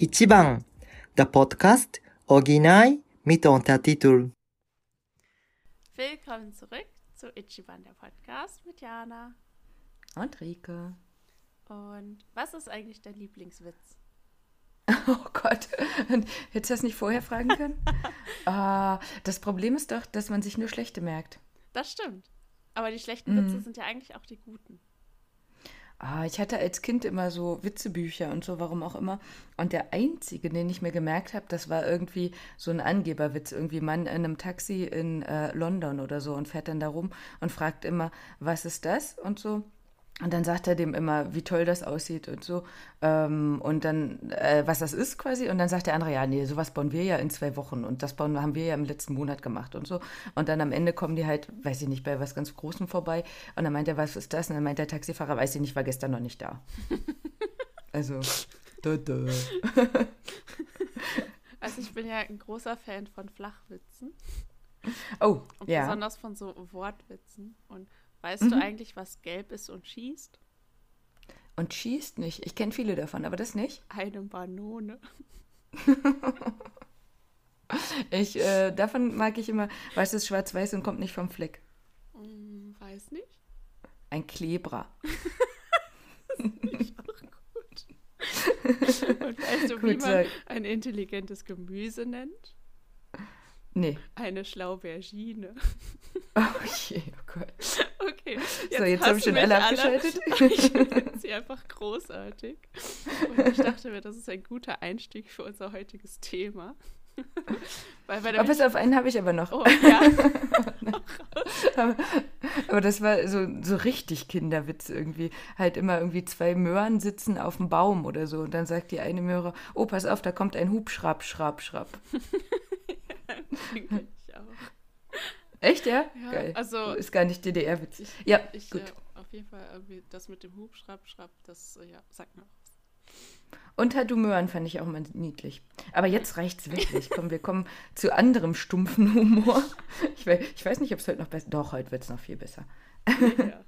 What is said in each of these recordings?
Ichiban, der Podcast Original mit Untertitel. Willkommen zurück zu Ichiban, der Podcast mit Jana. Und Rike. Und was ist eigentlich dein Lieblingswitz? Oh Gott, hättest du das nicht vorher fragen können? ah, das Problem ist doch, dass man sich nur schlechte merkt. Das stimmt. Aber die schlechten Witze mm. sind ja eigentlich auch die guten. Ah, ich hatte als Kind immer so Witzebücher und so, warum auch immer. Und der einzige, den ich mir gemerkt habe, das war irgendwie so ein Angeberwitz. Irgendwie Mann in einem Taxi in äh, London oder so und fährt dann da rum und fragt immer, was ist das? Und so. Und dann sagt er dem immer, wie toll das aussieht und so. Ähm, und dann, äh, was das ist quasi. Und dann sagt der andere, ja, nee, sowas bauen wir ja in zwei Wochen. Und das bauen, haben wir ja im letzten Monat gemacht und so. Und dann am Ende kommen die halt, weiß ich nicht, bei was ganz Großem vorbei. Und dann meint er, was ist das? Und dann meint der Taxifahrer, weiß ich nicht, war gestern noch nicht da. also, da, da. Also ich bin ja ein großer Fan von Flachwitzen. Oh, und ja. Besonders von so Wortwitzen. Und Weißt mhm. du eigentlich, was gelb ist und schießt? Und schießt nicht. Ich kenne viele davon, aber das nicht. Eine Banone. ich, äh, davon mag ich immer, weißt du, schwarz-weiß und kommt nicht vom Fleck. Hm, weiß nicht. Ein Klebra. das ist auch gut. Und weißt du, gut, wie man ein intelligentes Gemüse nennt? Nee. Eine Schlaubergine. Oh je, oh Gott. Okay. Jetzt so, jetzt habe ich schon alle abgeschaltet. ich finde sie einfach großartig. Und ich dachte mir, das ist ein guter Einstieg für unser heutiges Thema. Weil bei oh, pass auf, einen habe ich aber noch. Oh, ja. aber, aber, das war so, so richtig Kinderwitz irgendwie. Halt immer irgendwie zwei Möhren sitzen auf dem Baum oder so. Und dann sagt die eine Möhre, oh, pass auf, da kommt ein Hubschrapp, schrapp, schrapp. Ja, ich auch. Echt, ja? ja Geil. Also, ist gar nicht DDR-witzig. Ja, ich, gut. Ja, auf jeden Fall irgendwie das mit dem Hub, Schrapp, das äh, ja, sagt mir was. Und halt Möhren fand ich auch mal niedlich. Aber jetzt reicht's wirklich. Komm, wir kommen zu anderem stumpfen Humor. Ich weiß, ich weiß nicht, ob es heute noch besser Doch, heute wird es noch viel besser. Ja.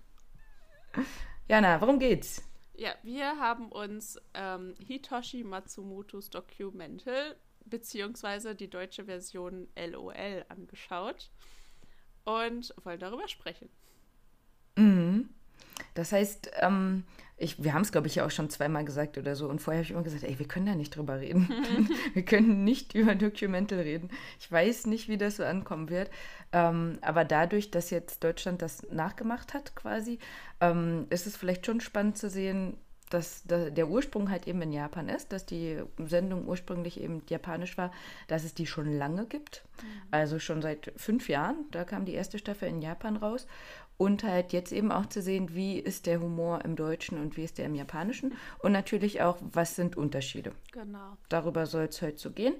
Jana, worum geht's? Ja, wir haben uns ähm, Hitoshi Matsumotos Documental beziehungsweise die deutsche Version LOL angeschaut und wollen darüber sprechen. Mhm. Das heißt, ähm, ich, wir haben es, glaube ich, ja auch schon zweimal gesagt oder so. Und vorher habe ich immer gesagt, ey, wir können da nicht drüber reden. wir können nicht über Documental reden. Ich weiß nicht, wie das so ankommen wird. Ähm, aber dadurch, dass jetzt Deutschland das nachgemacht hat, quasi, ähm, ist es vielleicht schon spannend zu sehen, dass der Ursprung halt eben in Japan ist, dass die Sendung ursprünglich eben japanisch war, dass es die schon lange gibt. Mhm. Also schon seit fünf Jahren. Da kam die erste Staffel in Japan raus. Und halt jetzt eben auch zu sehen, wie ist der Humor im Deutschen und wie ist der im Japanischen. Und natürlich auch, was sind Unterschiede. Genau. Darüber soll es heute so gehen.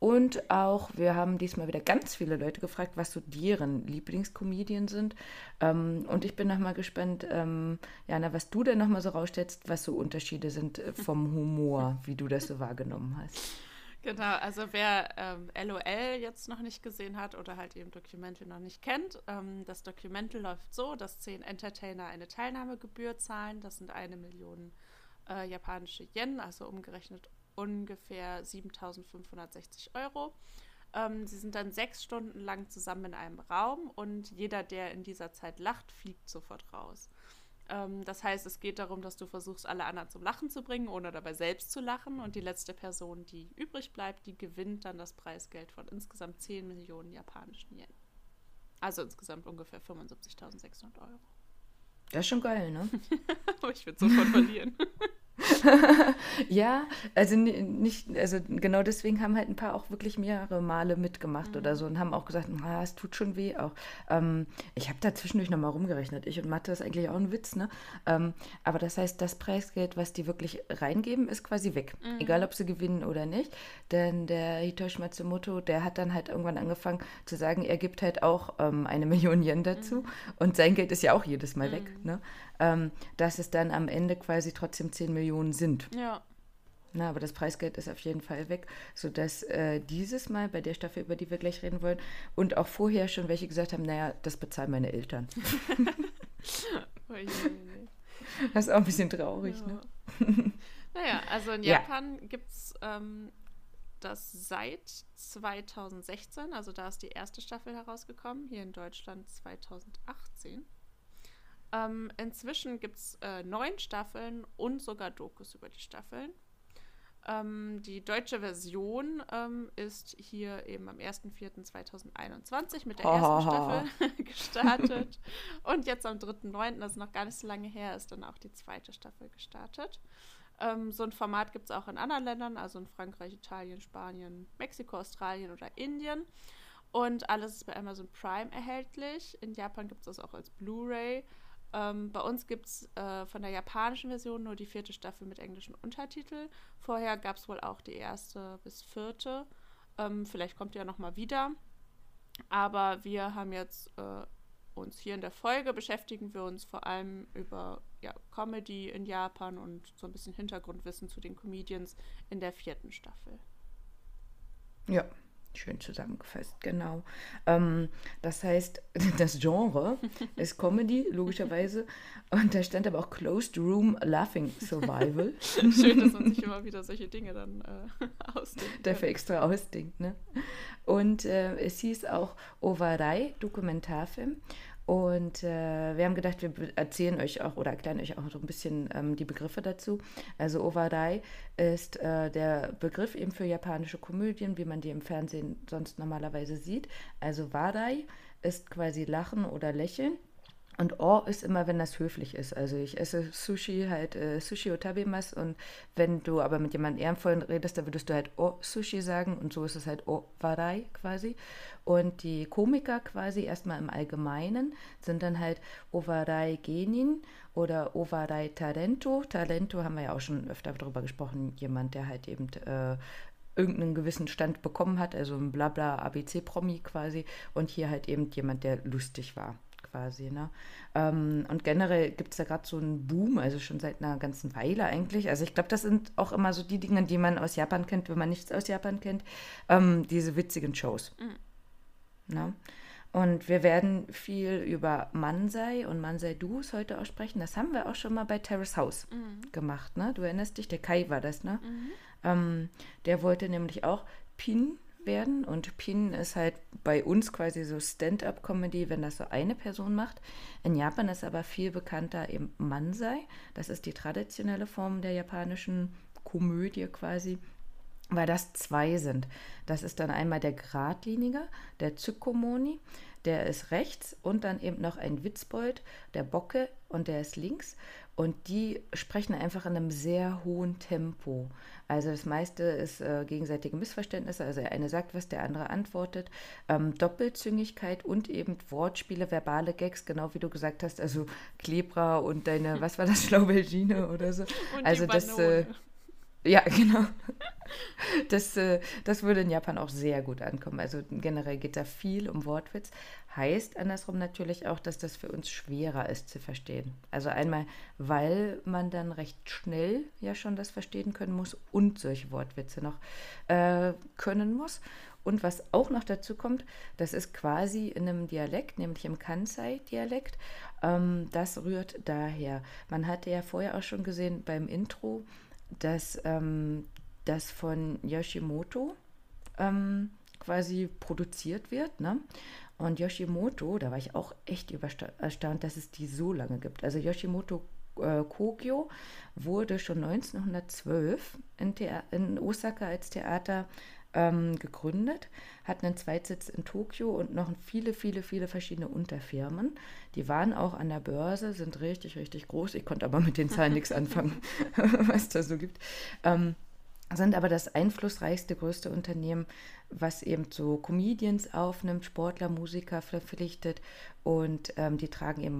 Und auch, wir haben diesmal wieder ganz viele Leute gefragt, was so deren Lieblingskomedien sind. Ähm, und ich bin nochmal gespannt, ähm, Jana, was du denn nochmal so rausstellst, was so Unterschiede sind äh, vom Humor, wie du das so wahrgenommen hast. Genau, also wer ähm, LOL jetzt noch nicht gesehen hat oder halt eben Documental noch nicht kennt, ähm, das Documental läuft so, dass zehn Entertainer eine Teilnahmegebühr zahlen. Das sind eine Million äh, japanische Yen, also umgerechnet ungefähr 7560 Euro. Ähm, sie sind dann sechs Stunden lang zusammen in einem Raum und jeder, der in dieser Zeit lacht, fliegt sofort raus. Ähm, das heißt, es geht darum, dass du versuchst, alle anderen zum Lachen zu bringen, ohne dabei selbst zu lachen. Und die letzte Person, die übrig bleibt, die gewinnt dann das Preisgeld von insgesamt 10 Millionen japanischen Yen. Also insgesamt ungefähr 75.600 Euro. Das ist schon geil, ne? ich würde sofort verlieren. ja, also nicht, also genau deswegen haben halt ein paar auch wirklich mehrere Male mitgemacht mhm. oder so und haben auch gesagt, ah, es tut schon weh auch. Ähm, ich habe da zwischendurch nochmal rumgerechnet. Ich und Mathe ist eigentlich auch ein Witz, ne? Ähm, aber das heißt, das Preisgeld, was die wirklich reingeben, ist quasi weg. Mhm. Egal, ob sie gewinnen oder nicht. Denn der Hitoshi Matsumoto, der hat dann halt irgendwann angefangen zu sagen, er gibt halt auch ähm, eine Million Yen dazu. Mhm. Und sein Geld ist ja auch jedes Mal weg, mhm. ne? Ähm, dass es dann am Ende quasi trotzdem 10 Millionen sind. Ja. Na, aber das Preisgeld ist auf jeden Fall weg, sodass äh, dieses Mal bei der Staffel, über die wir gleich reden wollen, und auch vorher schon welche gesagt haben, naja, das bezahlen meine Eltern. oh das ist auch ein bisschen traurig, ja. ne? Naja, also in Japan ja. gibt es ähm, das seit 2016, also da ist die erste Staffel herausgekommen, hier in Deutschland 2018. Ähm, inzwischen gibt es äh, neun Staffeln und sogar Dokus über die Staffeln. Ähm, die deutsche Version ähm, ist hier eben am 1.4.2021 mit der ersten Staffel gestartet. Und jetzt am 3.9., das ist noch gar nicht so lange her, ist dann auch die zweite Staffel gestartet. Ähm, so ein Format gibt es auch in anderen Ländern, also in Frankreich, Italien, Spanien, Mexiko, Australien oder Indien. Und alles ist bei Amazon Prime erhältlich. In Japan gibt es das auch als Blu-ray. Ähm, bei uns gibt es äh, von der japanischen Version nur die vierte Staffel mit englischen Untertitel. Vorher gab es wohl auch die erste bis vierte. Ähm, vielleicht kommt die ja nochmal wieder. Aber wir haben jetzt äh, uns hier in der Folge beschäftigen wir uns vor allem über ja, Comedy in Japan und so ein bisschen Hintergrundwissen zu den Comedians in der vierten Staffel. Ja, Schön zusammengefasst, genau. Ähm, das heißt, das Genre ist Comedy, logischerweise. Und da stand aber auch Closed Room Laughing Survival. Schön, dass man sich immer wieder solche Dinge dann äh, ausdenkt. Dafür extra ausdenkt, ne? Und äh, es hieß auch Ovarei, Dokumentarfilm. Und äh, wir haben gedacht, wir erzählen euch auch oder erklären euch auch so ein bisschen ähm, die Begriffe dazu. Also Owadai ist äh, der Begriff eben für japanische Komödien, wie man die im Fernsehen sonst normalerweise sieht. Also Wadai ist quasi Lachen oder Lächeln. Und O ist immer, wenn das höflich ist. Also ich esse Sushi halt äh, Sushi Otabimas und wenn du aber mit jemandem ehrenvollen redest, dann würdest du halt O Sushi sagen und so ist es halt O Warai quasi. Und die Komiker quasi erstmal im Allgemeinen sind dann halt Owarai Genin oder Owarai Talento. Talento haben wir ja auch schon öfter darüber gesprochen, jemand, der halt eben äh, irgendeinen gewissen Stand bekommen hat, also ein Blabla ABC-Promi quasi und hier halt eben jemand, der lustig war quasi. Ne? Ähm, und generell gibt es da gerade so einen Boom, also schon seit einer ganzen Weile eigentlich. Also ich glaube, das sind auch immer so die Dinge, die man aus Japan kennt, wenn man nichts aus Japan kennt, ähm, diese witzigen Shows. Mhm. Ne? Und wir werden viel über Mansei und Mansei-Dus heute auch sprechen. Das haben wir auch schon mal bei Terrace House mhm. gemacht. Ne? Du erinnerst dich, der Kai war das, ne? Mhm. Ähm, der wollte nämlich auch Pin werden. Und Pin ist halt bei uns quasi so Stand-up-Comedy, wenn das so eine Person macht. In Japan ist aber viel bekannter eben Mansei. Das ist die traditionelle Form der japanischen Komödie quasi weil das zwei sind. Das ist dann einmal der Gradlinige, der Tsukomoni, der ist rechts und dann eben noch ein Witzbold, der Bocke und der ist links. Und die sprechen einfach in einem sehr hohen Tempo. Also das meiste ist äh, gegenseitige Missverständnisse. Also der eine sagt was, der andere antwortet. Ähm, Doppelzüngigkeit und eben Wortspiele, verbale Gags, genau wie du gesagt hast. Also Klebra und deine, was war das, Schlaubergine oder so. Und also das. Äh, ja, genau. Das, äh, das würde in Japan auch sehr gut ankommen. Also generell geht da viel um Wortwitz. Heißt andersrum natürlich auch, dass das für uns schwerer ist zu verstehen. Also einmal, weil man dann recht schnell ja schon das verstehen können muss und solche Wortwitze noch äh, können muss. Und was auch noch dazu kommt, das ist quasi in einem Dialekt, nämlich im Kansai-Dialekt. Ähm, das rührt daher. Man hatte ja vorher auch schon gesehen beim Intro, dass ähm, das von Yoshimoto ähm, quasi produziert wird. Ne? Und Yoshimoto, da war ich auch echt erstaunt, dass es die so lange gibt. Also Yoshimoto äh, Kogyo wurde schon 1912 in, in Osaka als Theater ähm, gegründet, hat einen Zweitsitz in Tokio und noch viele, viele, viele verschiedene Unterfirmen. Die waren auch an der Börse, sind richtig, richtig groß. Ich konnte aber mit den Zahlen nichts anfangen, was da so gibt. Ähm, sind aber das einflussreichste, größte Unternehmen, was eben so Comedians aufnimmt, Sportler, Musiker verpflichtet und ähm, die tragen eben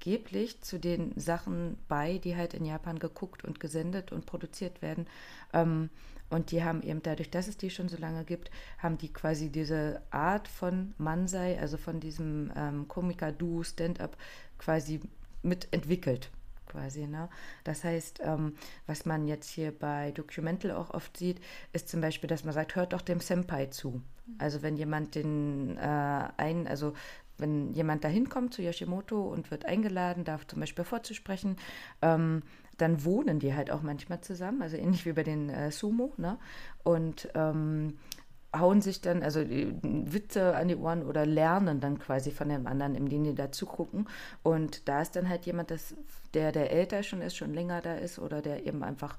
maßgeblich zu den Sachen bei, die halt in Japan geguckt und gesendet und produziert werden. Ähm, und die haben eben dadurch, dass es die schon so lange gibt, haben die quasi diese Art von Mansei, also von diesem ähm, Komiker-Duo, Stand-up, quasi mitentwickelt. Quasi, ne? Das heißt, ähm, was man jetzt hier bei Documental auch oft sieht, ist zum Beispiel, dass man sagt, hört doch dem Senpai zu. Also wenn jemand den äh, einen, also wenn jemand da hinkommt zu Yoshimoto und wird eingeladen, darf zum Beispiel vorzusprechen, ähm, dann wohnen die halt auch manchmal zusammen, also ähnlich wie bei den äh, Sumo, ne? Und ähm, hauen sich dann, also Witze an die Ohren oder lernen dann quasi von dem anderen, indem die da zugucken. Und da ist dann halt jemand, das, der, der älter schon ist, schon länger da ist oder der eben einfach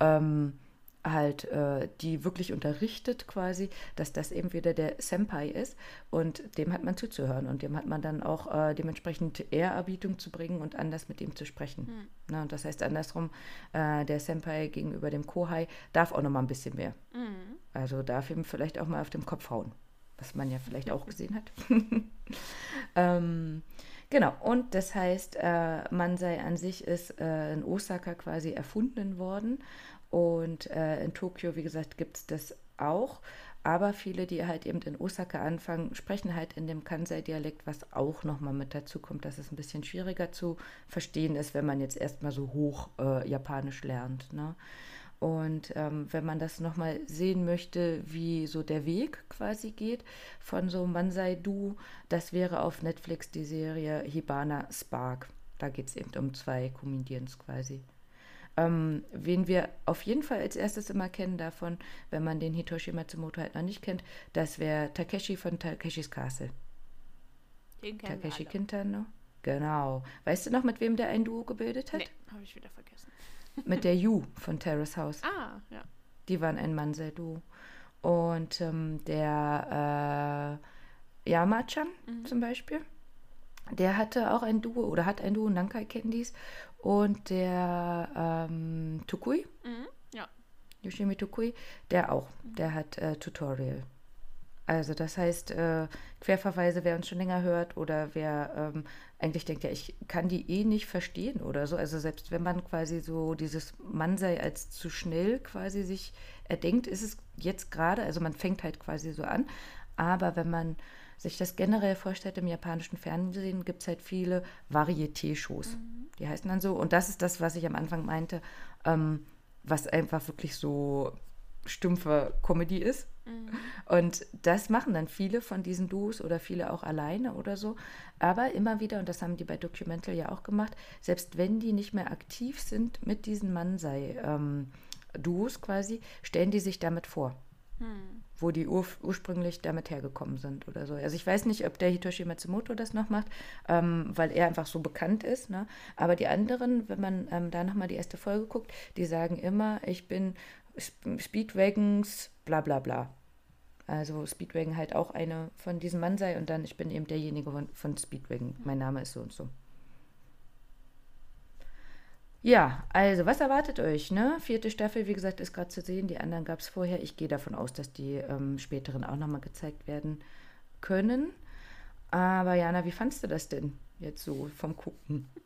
ähm, halt äh, die wirklich unterrichtet quasi, dass das eben wieder der Senpai ist und dem hat man zuzuhören und dem hat man dann auch äh, dementsprechend Ehrerbietung zu bringen und anders mit ihm zu sprechen. Hm. Na, und das heißt andersrum, äh, der Senpai gegenüber dem Kohai darf auch noch mal ein bisschen mehr. Mhm. Also darf ihm vielleicht auch mal auf den Kopf hauen, was man ja vielleicht auch gesehen hat. ähm, Genau, und das heißt, äh, Mansei an sich ist äh, in Osaka quasi erfunden worden und äh, in Tokio, wie gesagt, gibt es das auch. Aber viele, die halt eben in Osaka anfangen, sprechen halt in dem Kansai-Dialekt, was auch nochmal mit dazu kommt, dass es ein bisschen schwieriger zu verstehen ist, wenn man jetzt erstmal so hoch äh, Japanisch lernt. Ne? Und ähm, wenn man das nochmal sehen möchte, wie so der Weg quasi geht von so Mansai-Du, das wäre auf Netflix die Serie Hibana Spark. Da geht es eben um zwei Comedians quasi. Ähm, wen wir auf jeden Fall als erstes immer kennen davon, wenn man den Hitoshi Matsumoto halt noch nicht kennt, das wäre Takeshi von Takeshis Castle. Den kennen Takeshi Kintano. Genau. Weißt du noch, mit wem der ein Duo gebildet hat? Nee, habe ich wieder vergessen. mit der Yu von Terrace House. Ah, ja. Die waren ein Mansei-Duo. Und ähm, der äh, Yama-chan mhm. zum Beispiel, der hatte auch ein Duo oder hat ein Duo, Nankai Candies. Und der ähm, Tukui, mhm, ja. Yoshimi Tukui, der auch, mhm. der hat äh, Tutorial. Also das heißt, äh, Querverweise, wer uns schon länger hört oder wer ähm, eigentlich denkt, ja, ich kann die eh nicht verstehen oder so. Also selbst wenn man quasi so dieses Mann sei als zu schnell quasi sich erdenkt, ist es jetzt gerade, also man fängt halt quasi so an. Aber wenn man sich das generell vorstellt, im japanischen Fernsehen gibt es halt viele Varieté-Shows. Mhm. Die heißen dann so. Und das ist das, was ich am Anfang meinte, ähm, was einfach wirklich so stumpfe Comedy ist. Mhm. Und das machen dann viele von diesen Duos oder viele auch alleine oder so. Aber immer wieder, und das haben die bei Documental ja auch gemacht, selbst wenn die nicht mehr aktiv sind mit diesen Mansei-Duos ähm, quasi, stellen die sich damit vor. Hm. Wo die ur ursprünglich damit hergekommen sind oder so. Also ich weiß nicht, ob der Hitoshi Matsumoto das noch macht, ähm, weil er einfach so bekannt ist. Ne? Aber die anderen, wenn man ähm, da nochmal die erste Folge guckt, die sagen immer, ich bin Speedwagons, bla bla bla. Also Speedwagon halt auch eine von diesem Mann sei und dann ich bin eben derjenige von, von Speedwagon. Mein Name ist so und so. Ja, also was erwartet euch? Ne? Vierte Staffel, wie gesagt, ist gerade zu sehen. Die anderen gab es vorher. Ich gehe davon aus, dass die ähm, späteren auch nochmal gezeigt werden können. Aber Jana, wie fandst du das denn jetzt so vom Gucken?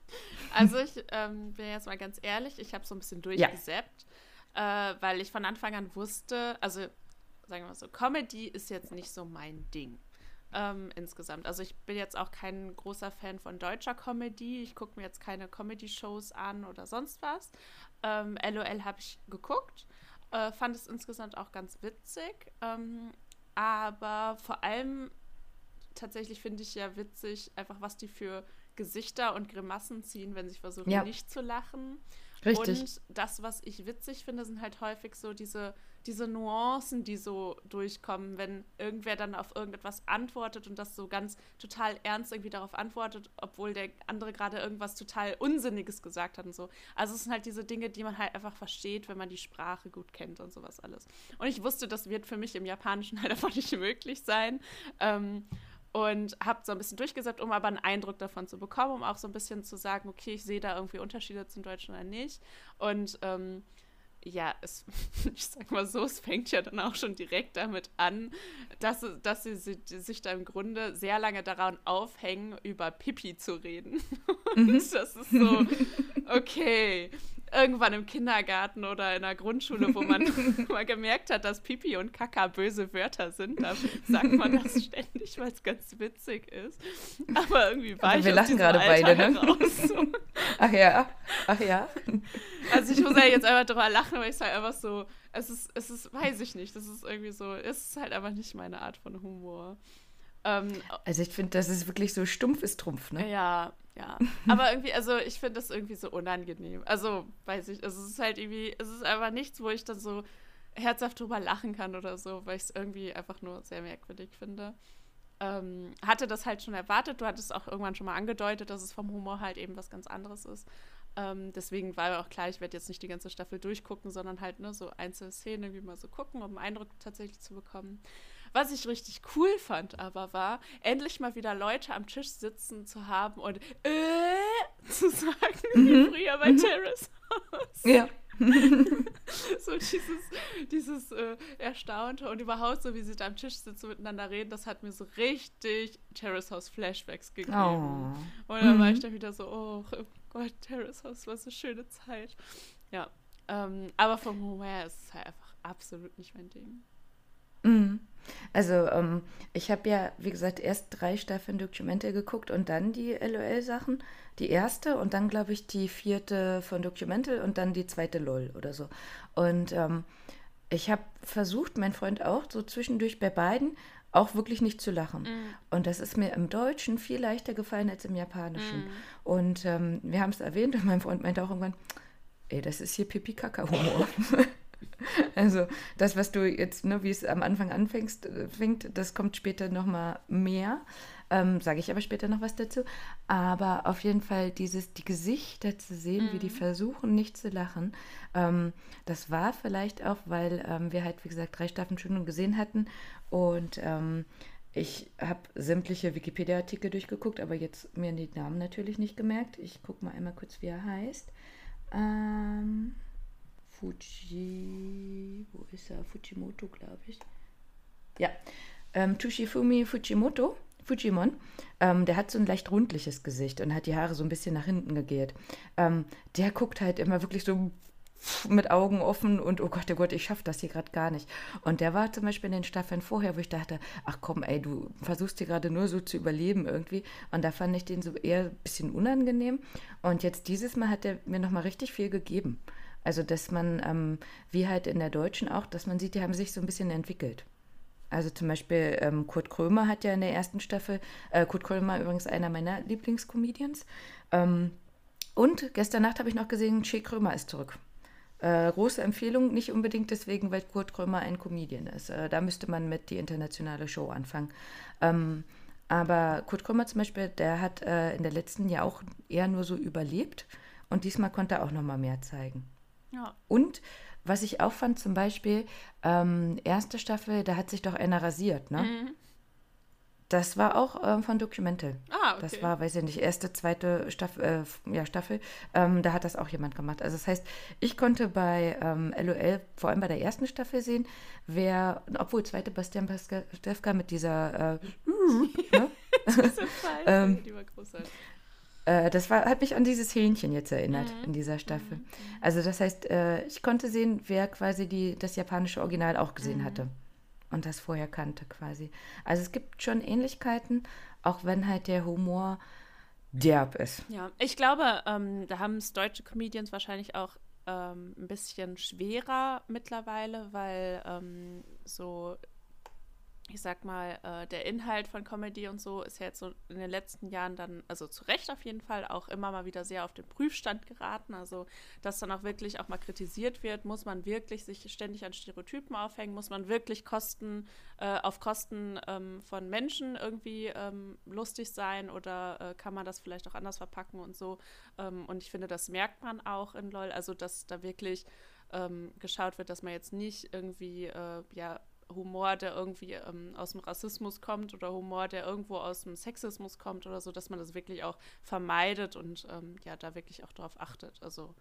Also ich ähm, bin jetzt mal ganz ehrlich, ich habe so ein bisschen durchgesäppt, ja. äh, weil ich von Anfang an wusste, also sagen wir mal so, Comedy ist jetzt nicht so mein Ding ähm, insgesamt. Also ich bin jetzt auch kein großer Fan von deutscher Comedy. Ich gucke mir jetzt keine Comedy-Shows an oder sonst was. Ähm, LOL habe ich geguckt, äh, fand es insgesamt auch ganz witzig. Ähm, aber vor allem tatsächlich finde ich ja witzig, einfach was die für Gesichter und Grimassen ziehen, wenn sie versuchen, ja. nicht zu lachen. Richtig. Und das, was ich witzig finde, sind halt häufig so diese diese Nuancen, die so durchkommen, wenn irgendwer dann auf irgendetwas antwortet und das so ganz total ernst irgendwie darauf antwortet, obwohl der andere gerade irgendwas total Unsinniges gesagt hat und so. Also es sind halt diese Dinge, die man halt einfach versteht, wenn man die Sprache gut kennt und sowas alles. Und ich wusste, das wird für mich im Japanischen halt einfach nicht möglich sein. Ähm, und habe so ein bisschen durchgesetzt, um aber einen Eindruck davon zu bekommen, um auch so ein bisschen zu sagen, okay, ich sehe da irgendwie Unterschiede zum Deutschen oder nicht. Und ähm, ja, es, ich sag mal so, es fängt ja dann auch schon direkt damit an, dass, dass sie sich da im Grunde sehr lange daran aufhängen, über Pipi zu reden. Und mhm. das ist so, okay, irgendwann im Kindergarten oder in der Grundschule, wo man mal gemerkt hat, dass Pipi und Kaka böse Wörter sind, da sagt man das ständig, weil es ganz witzig ist. Aber irgendwie war Aber ich wir lachen gerade beide, ne? Raus, so. Ach ja, ach ja. Also ich muss ja jetzt einfach drüber lachen, weil ich sage einfach so, es ist, es ist, weiß ich nicht, das ist irgendwie so, es ist halt einfach nicht meine Art von Humor. Ähm, also ich finde, das ist wirklich so stumpf ist Trumpf, ne? Ja, ja. Aber irgendwie, also ich finde das irgendwie so unangenehm. Also, weiß ich, also es ist halt irgendwie, es ist einfach nichts, wo ich dann so herzhaft drüber lachen kann oder so, weil ich es irgendwie einfach nur sehr merkwürdig finde. Ähm, hatte das halt schon erwartet. Du hattest auch irgendwann schon mal angedeutet, dass es vom Humor halt eben was ganz anderes ist. Ähm, deswegen war auch klar, ich werde jetzt nicht die ganze Staffel durchgucken, sondern halt nur so einzelne Szenen irgendwie mal so gucken, um einen Eindruck tatsächlich zu bekommen. Was ich richtig cool fand aber war, endlich mal wieder Leute am Tisch sitzen zu haben und äh, zu sagen, mhm. wie früher bei mhm. Terrace House. Ja. so dieses, dieses äh, Erstaunte und überhaupt so, wie sie da am Tisch sitzen und miteinander reden, das hat mir so richtig Terrace House Flashbacks gegeben. Oh. Und dann mhm. war ich da wieder so, oh Gott, Terrace House war so eine schöne Zeit. Ja, ähm, aber vom Humor ist es halt einfach absolut nicht mein Ding. Mhm. Also, ähm, ich habe ja, wie gesagt, erst drei Staffeln Dokumente geguckt und dann die LOL-Sachen. Die erste und dann, glaube ich, die vierte von Documental und dann die zweite LOL oder so. Und ähm, ich habe versucht, mein Freund auch, so zwischendurch bei beiden, auch wirklich nicht zu lachen. Mm. Und das ist mir im Deutschen viel leichter gefallen als im Japanischen. Mm. Und ähm, wir haben es erwähnt und mein Freund meinte auch irgendwann, ey, das ist hier Pipi-Kaka-Humor. Also das, was du jetzt, ne, wie es am Anfang anfängst, äh, fängt, das kommt später nochmal mehr. Ähm, Sage ich aber später noch was dazu. Aber auf jeden Fall dieses, die Gesichter zu sehen, mhm. wie die mhm. versuchen, nicht zu lachen, ähm, das war vielleicht auch, weil ähm, wir halt, wie gesagt, drei Staffeln schon gesehen hatten. Und ähm, ich habe sämtliche Wikipedia-Artikel durchgeguckt, aber jetzt mir die Namen natürlich nicht gemerkt. Ich gucke mal einmal kurz, wie er heißt. Ähm, Fuji, wo ist er? Fujimoto, glaube ich. Ja, ähm, Tushifumi Fujimoto, Fujimon, ähm, der hat so ein leicht rundliches Gesicht und hat die Haare so ein bisschen nach hinten gegelt. Ähm, der guckt halt immer wirklich so mit Augen offen und oh Gott, oh Gott, ich schaffe das hier gerade gar nicht. Und der war zum Beispiel in den Staffeln vorher, wo ich dachte, ach komm, ey, du versuchst hier gerade nur so zu überleben irgendwie. Und da fand ich den so eher ein bisschen unangenehm. Und jetzt dieses Mal hat er mir nochmal richtig viel gegeben. Also, dass man, ähm, wie halt in der Deutschen auch, dass man sieht, die haben sich so ein bisschen entwickelt. Also zum Beispiel ähm, Kurt Krömer hat ja in der ersten Staffel, äh, Kurt Krömer übrigens einer meiner Lieblingscomedians. Ähm, und gestern Nacht habe ich noch gesehen, Che Krömer ist zurück. Äh, große Empfehlung, nicht unbedingt deswegen, weil Kurt Krömer ein Comedian ist. Äh, da müsste man mit die internationale Show anfangen. Ähm, aber Kurt Krömer zum Beispiel, der hat äh, in der letzten Jahr auch eher nur so überlebt und diesmal konnte er auch noch mal mehr zeigen. Ja. Und was ich auch fand, zum Beispiel, ähm, erste Staffel, da hat sich doch einer rasiert, ne? Mhm. Das war auch ähm, von Documental. Ah, okay. Das war, weiß ich nicht, erste, zweite Staffel, äh, ja, Staffel. Ähm, da hat das auch jemand gemacht. Also das heißt, ich konnte bei ähm, LOL, vor allem bei der ersten Staffel sehen, wer, obwohl zweite Bastian Pastewka mit dieser äh, ne? ähm, die war großartig. Äh, das war, hat mich an dieses Hähnchen jetzt erinnert mhm. in dieser Staffel. Mhm. Also das heißt, äh, ich konnte sehen, wer quasi die, das japanische Original auch gesehen mhm. hatte und das vorher kannte quasi. Also es gibt schon Ähnlichkeiten, auch wenn halt der Humor derb ist. Ja, ich glaube, ähm, da haben es deutsche Comedians wahrscheinlich auch ähm, ein bisschen schwerer mittlerweile, weil ähm, so ich sag mal, äh, der Inhalt von Comedy und so ist ja jetzt so in den letzten Jahren dann, also zu Recht auf jeden Fall, auch immer mal wieder sehr auf den Prüfstand geraten. Also, dass dann auch wirklich auch mal kritisiert wird, muss man wirklich sich ständig an Stereotypen aufhängen, muss man wirklich Kosten, äh, auf Kosten ähm, von Menschen irgendwie ähm, lustig sein oder äh, kann man das vielleicht auch anders verpacken und so. Ähm, und ich finde, das merkt man auch in LOL, also dass da wirklich ähm, geschaut wird, dass man jetzt nicht irgendwie, äh, ja, Humor, der irgendwie ähm, aus dem Rassismus kommt oder Humor, der irgendwo aus dem Sexismus kommt oder so, dass man das wirklich auch vermeidet und ähm, ja, da wirklich auch darauf achtet. Also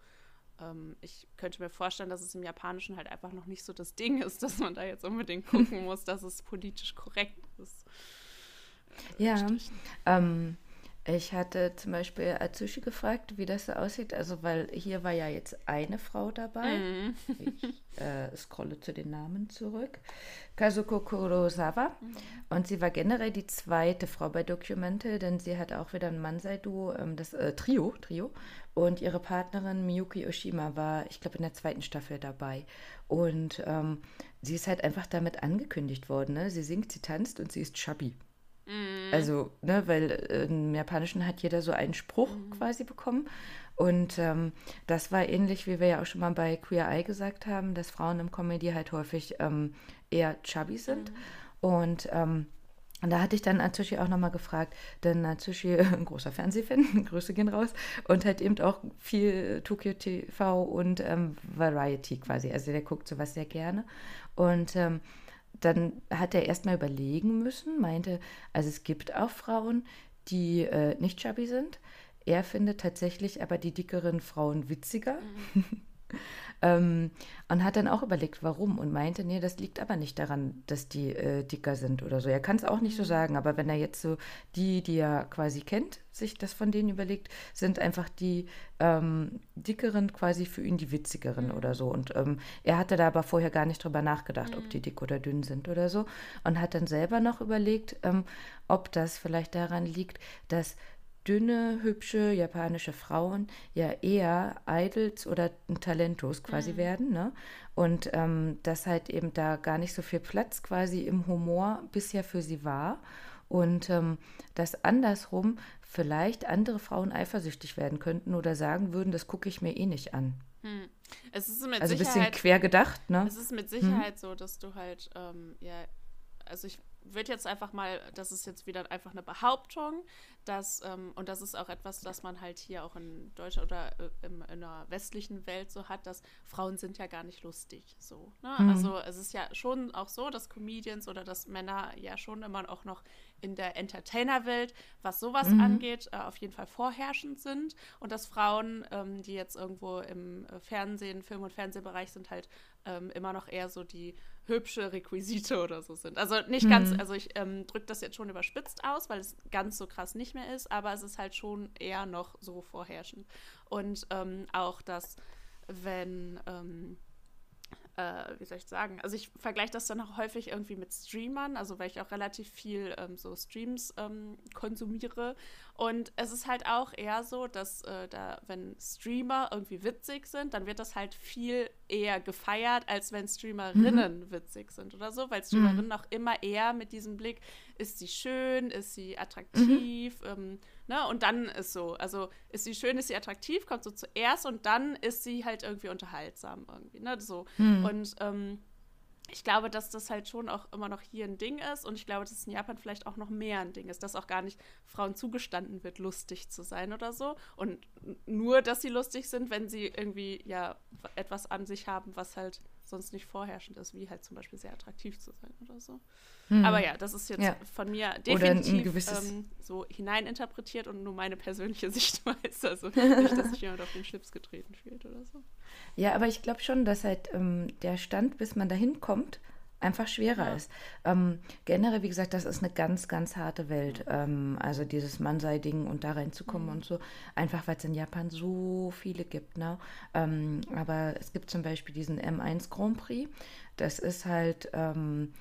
ähm, ich könnte mir vorstellen, dass es im Japanischen halt einfach noch nicht so das Ding ist, dass man da jetzt unbedingt gucken muss, dass es politisch korrekt ist. Äh, ja, ähm, ich hatte zum Beispiel Atsushi gefragt, wie das so aussieht. Also, weil hier war ja jetzt eine Frau dabei. Mhm. Ich äh, scrolle zu den Namen zurück. Kazuko Kurosawa. Mhm. Und sie war generell die zweite Frau bei Documental, denn sie hat auch wieder ein Mansei-Duo, ähm, das äh, Trio, Trio. Und ihre Partnerin Miyuki Oshima war, ich glaube, in der zweiten Staffel dabei. Und ähm, sie ist halt einfach damit angekündigt worden. Ne? Sie singt, sie tanzt und sie ist chubby. Mhm. Also, ne, weil äh, im Japanischen hat jeder so einen Spruch mhm. quasi bekommen. Und ähm, das war ähnlich, wie wir ja auch schon mal bei Queer Eye gesagt haben, dass Frauen im Comedy halt häufig ähm, eher chubby sind. Mhm. Und ähm, da hatte ich dann Atsushi auch nochmal gefragt, denn Atsushi, ein großer Fernsehfan, Grüße gehen raus, und halt eben auch viel Tokyo TV und ähm, Variety quasi. Also der guckt sowas sehr gerne. Und ähm, dann hat er erstmal überlegen müssen, meinte, also es gibt auch Frauen, die äh, nicht chubby sind. Er findet tatsächlich aber die dickeren Frauen witziger. Mhm. ähm, und hat dann auch überlegt, warum und meinte, nee, das liegt aber nicht daran, dass die äh, dicker sind oder so. Er kann es auch nicht so mhm. sagen, aber wenn er jetzt so die, die er quasi kennt, sich das von denen überlegt, sind einfach die ähm, dickeren quasi für ihn die witzigeren mhm. oder so. Und ähm, er hatte da aber vorher gar nicht drüber nachgedacht, mhm. ob die dick oder dünn sind oder so. Und hat dann selber noch überlegt, ähm, ob das vielleicht daran liegt, dass dünne, hübsche japanische Frauen ja eher Idols oder Talentos quasi mhm. werden. Ne? Und ähm, dass halt eben da gar nicht so viel Platz quasi im Humor bisher für sie war. Und ähm, dass andersrum vielleicht andere Frauen eifersüchtig werden könnten oder sagen würden, das gucke ich mir eh nicht an. Hm. Es ist mit also ein bisschen quer gedacht, ne? Es ist mit Sicherheit hm. so, dass du halt, ähm, ja, also ich würde jetzt einfach mal, das ist jetzt wieder einfach eine Behauptung, dass, ähm, und das ist auch etwas, das man halt hier auch in Deutschland oder äh, in, in der westlichen Welt so hat, dass Frauen sind ja gar nicht lustig. So, ne? mhm. Also es ist ja schon auch so, dass Comedians oder dass Männer ja schon immer auch noch in der Entertainer-Welt, was sowas mhm. angeht, äh, auf jeden Fall vorherrschend sind und dass Frauen, ähm, die jetzt irgendwo im äh, Fernsehen, Film- und Fernsehbereich sind, halt ähm, immer noch eher so die hübsche Requisite oder so sind. Also nicht ganz, mhm. also ich ähm, drücke das jetzt schon überspitzt aus, weil es ganz so krass nicht mehr ist, aber es ist halt schon eher noch so vorherrschend. Und ähm, auch, dass wenn ähm, äh, wie soll ich sagen? Also ich vergleiche das dann auch häufig irgendwie mit Streamern, also weil ich auch relativ viel ähm, so Streams ähm, konsumiere. Und es ist halt auch eher so, dass äh, da, wenn Streamer irgendwie witzig sind, dann wird das halt viel eher gefeiert, als wenn Streamerinnen mhm. witzig sind oder so, weil Streamerinnen mhm. auch immer eher mit diesem Blick, ist sie schön, ist sie attraktiv, mhm. ähm, ne? Und dann ist so, also ist sie schön, ist sie attraktiv, kommt so zuerst und dann ist sie halt irgendwie unterhaltsam irgendwie, ne? So. Mhm. Und ähm, ich glaube, dass das halt schon auch immer noch hier ein Ding ist und ich glaube, dass es in Japan vielleicht auch noch mehr ein Ding ist, dass auch gar nicht Frauen zugestanden wird, lustig zu sein oder so. Und nur, dass sie lustig sind, wenn sie irgendwie ja etwas an sich haben, was halt sonst nicht vorherrschend ist, wie halt zum Beispiel sehr attraktiv zu sein oder so. Hm. Aber ja, das ist jetzt ja. von mir definitiv ähm, so hineininterpretiert und nur meine persönliche Sichtweise. Also nicht, dass sich jemand auf den Schlips getreten fühlt oder so. Ja, aber ich glaube schon, dass halt ähm, der Stand, bis man dahin kommt, einfach schwerer ja. ist. Ähm, generell, wie gesagt, das ist eine ganz, ganz harte Welt. Ähm, also dieses Mansei-Ding und da reinzukommen mhm. und so. Einfach, weil es in Japan so viele gibt. Ne? Ähm, aber es gibt zum Beispiel diesen M1 Grand Prix. Das ist halt ähm,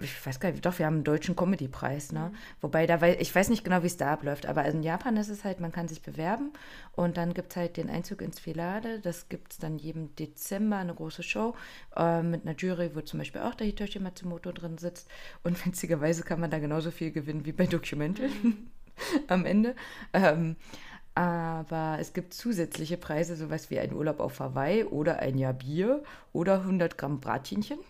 ich weiß gar nicht, doch, wir haben einen deutschen Comedy-Preis, ne? Mhm. Wobei da, weil ich weiß nicht genau, wie es da abläuft, aber in Japan ist es halt, man kann sich bewerben und dann gibt es halt den Einzug ins Filade. Das gibt es dann jeden Dezember, eine große Show äh, mit einer Jury, wo zum Beispiel auch der Hitoshi Matsumoto drin sitzt. Und witzigerweise kann man da genauso viel gewinnen wie bei Documental mhm. am Ende. Ähm, aber es gibt zusätzliche Preise, sowas wie ein Urlaub auf Hawaii oder ein Jahr Bier oder 100 Gramm Brathähnchen.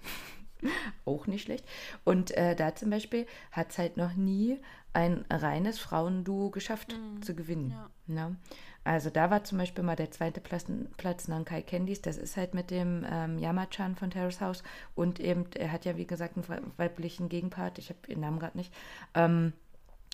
Auch nicht schlecht. Und äh, da zum Beispiel hat es halt noch nie ein reines Frauenduo geschafft mhm. zu gewinnen. Ja. Ne? Also da war zum Beispiel mal der zweite Platz, Platz Nankai Candies. Das ist halt mit dem ähm, Yamachan von Terrace House. Und eben, er hat ja wie gesagt einen weiblichen Gegenpart. Ich habe ihren Namen gerade nicht. Ähm,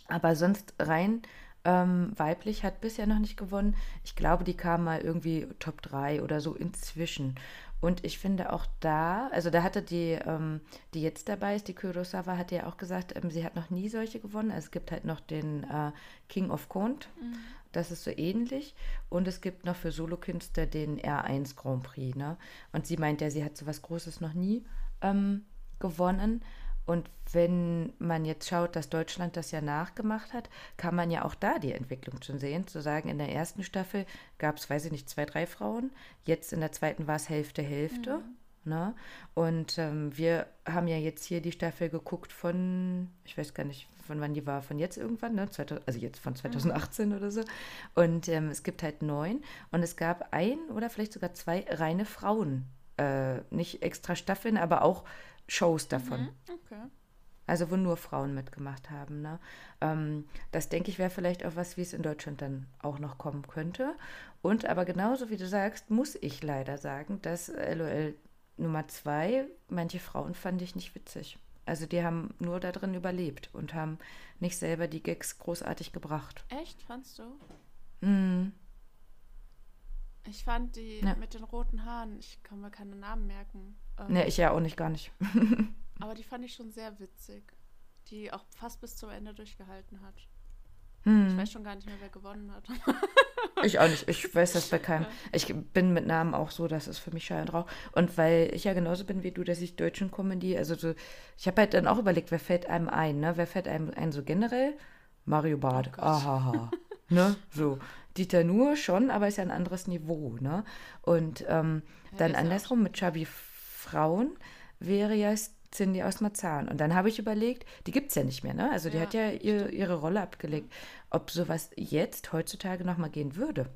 aber sonst rein ähm, weiblich hat bisher noch nicht gewonnen. Ich glaube, die kam mal irgendwie Top 3 oder so inzwischen. Und ich finde auch da, also da hatte die, ähm, die jetzt dabei ist, die Kurosawa, hat ja auch gesagt, ähm, sie hat noch nie solche gewonnen. Also es gibt halt noch den äh, King of Cont, mhm. das ist so ähnlich. Und es gibt noch für Solokünstler den R1 Grand Prix. Ne? Und sie meint ja, sie hat so was Großes noch nie ähm, gewonnen. Und wenn man jetzt schaut, dass Deutschland das ja nachgemacht hat, kann man ja auch da die Entwicklung schon sehen. Zu sagen, in der ersten Staffel gab es, weiß ich nicht, zwei, drei Frauen. Jetzt in der zweiten war es Hälfte, Hälfte. Mhm. Ne? Und ähm, wir haben ja jetzt hier die Staffel geguckt von, ich weiß gar nicht, von wann die war, von jetzt irgendwann, ne? 2000, also jetzt von 2018 mhm. oder so. Und ähm, es gibt halt neun. Und es gab ein oder vielleicht sogar zwei reine Frauen. Äh, nicht extra Staffeln, aber auch Shows davon. Mhm. Okay. Also wo nur Frauen mitgemacht haben. Ne? Ähm, das denke ich wäre vielleicht auch was, wie es in Deutschland dann auch noch kommen könnte. Und aber genauso wie du sagst, muss ich leider sagen, dass LOL Nummer zwei, manche Frauen fand ich nicht witzig. Also die haben nur da drin überlebt und haben nicht selber die Gags großartig gebracht. Echt, fandst du? Mhm. Ich fand die ja. mit den roten Haaren, ich kann mir keine Namen merken. Ähm, ne, ich ja auch nicht, gar nicht. aber die fand ich schon sehr witzig. Die auch fast bis zum Ende durchgehalten hat. Hm. Ich weiß schon gar nicht mehr, wer gewonnen hat. ich auch nicht. Ich weiß das bei keinem. Ich bin mit Namen auch so, das ist für mich Schall und Rauch. Und weil ich ja genauso bin wie du, dass ich deutschen Comedy, also so, ich habe halt dann auch überlegt, wer fällt einem ein, ne? Wer fällt einem ein so generell? Mario Barth. Oh Ahaha. ne? So. Dieter Nuhr schon, aber ist ja ein anderes Niveau, ne? Und ähm, ja, dann andersrum mit Chubby Frauen wäre ja Cindy aus Marzahn. Und dann habe ich überlegt, die gibt es ja nicht mehr, ne? Also die ja, hat ja ihr, ihre Rolle abgelegt. Ob sowas jetzt heutzutage nochmal gehen würde.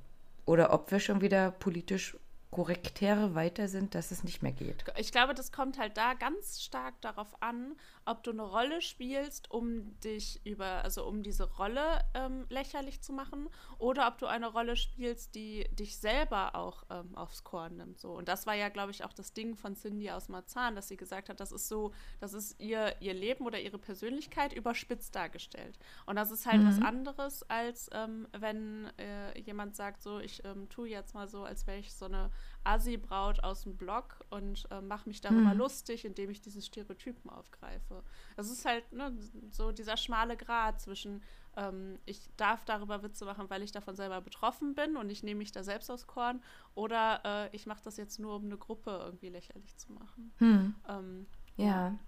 Oder ob wir schon wieder politisch korrektere weiter sind, dass es nicht mehr geht. Ich glaube, das kommt halt da ganz stark darauf an, ob du eine Rolle spielst, um dich über, also um diese Rolle ähm, lächerlich zu machen, oder ob du eine Rolle spielst, die dich selber auch ähm, aufs Korn nimmt. So. Und das war ja, glaube ich, auch das Ding von Cindy aus Marzahn, dass sie gesagt hat, das ist so, das ist ihr, ihr Leben oder ihre Persönlichkeit überspitzt dargestellt. Und das ist halt mhm. was anderes, als ähm, wenn äh, jemand sagt, so, ich ähm, tue jetzt mal so, als wäre ich so eine Assi-Braut aus dem Blog und äh, mache mich darüber mhm. lustig, indem ich diese Stereotypen aufgreife. Das ist halt ne, so dieser schmale Grat zwischen, ähm, ich darf darüber Witze machen, weil ich davon selber betroffen bin und ich nehme mich da selbst aus Korn, oder äh, ich mache das jetzt nur, um eine Gruppe irgendwie lächerlich zu machen. Mhm. Ähm, ja.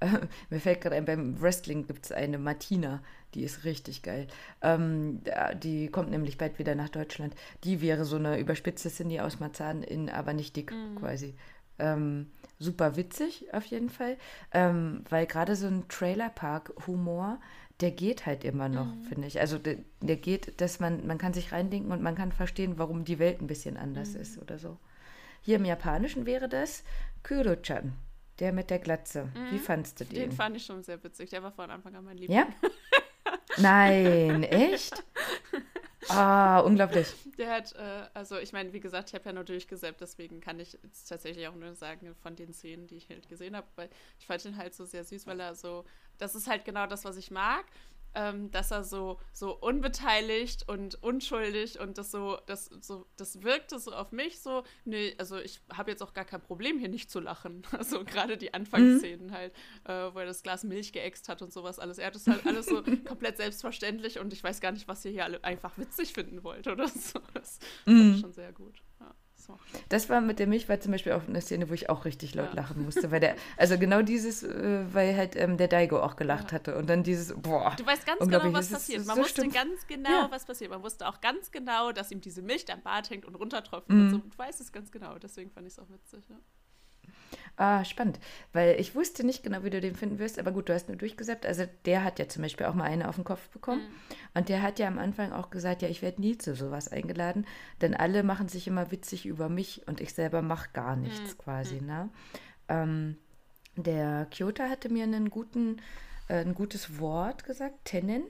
mir fällt gerade ein, beim Wrestling gibt es eine Martina, die ist richtig geil. Ähm, die kommt nämlich bald wieder nach Deutschland. Die wäre so eine überspitzte Cindy aus Marzahn, in, aber nicht dick mhm. quasi. Ähm, super witzig auf jeden Fall, ähm, weil gerade so ein Trailerpark-Humor, der geht halt immer noch, mhm. finde ich. Also der, der, geht, dass man, man kann sich reindenken und man kann verstehen, warum die Welt ein bisschen anders mhm. ist oder so. Hier im Japanischen wäre das Kuro-chan. Der mit der Glatze. Mhm. Wie fandst du den? Den fand ich schon sehr witzig. Der war von Anfang an mein Liebling. Ja? Nein, echt? Ah, unglaublich. Der hat, äh, also ich meine, wie gesagt, ich habe ja nur durchgesäppt, deswegen kann ich jetzt tatsächlich auch nur sagen von den Szenen, die ich halt gesehen habe, weil ich fand ihn halt so sehr süß, weil er so, das ist halt genau das, was ich mag ähm, dass er so, so unbeteiligt und unschuldig und das so, das so, das wirkte so auf mich so, nee, also ich habe jetzt auch gar kein Problem hier nicht zu lachen. Also gerade die Anfangsszenen mhm. halt, äh, wo er das Glas Milch geäxt hat und sowas alles. Er hat das halt alles so komplett selbstverständlich und ich weiß gar nicht, was ihr hier alle einfach witzig finden wollt oder so. Das mhm. fand ich schon sehr gut. So. Das war mit der Milch war zum Beispiel auch eine Szene, wo ich auch richtig laut ja. lachen musste, weil der, also genau dieses, äh, weil halt ähm, der Daigo auch gelacht ja. hatte und dann dieses, boah. Du weißt ganz genau, was passiert. Man so wusste stimmt. ganz genau, ja. was passiert. Man wusste auch ganz genau, dass ihm diese Milch am Bart hängt und runtertropft mhm. und so. Du weißt es ganz genau, deswegen fand ich es auch witzig, ja. Ah, spannend. Weil ich wusste nicht genau, wie du den finden wirst, aber gut, du hast nur durchgesäppt. Also der hat ja zum Beispiel auch mal eine auf den Kopf bekommen. Mhm. Und der hat ja am Anfang auch gesagt, ja, ich werde nie zu sowas eingeladen, denn alle machen sich immer witzig über mich und ich selber mache gar nichts mhm. quasi. Mhm. Ne? Ähm, der Kyoto hatte mir einen guten, äh, ein gutes Wort gesagt, Tennen.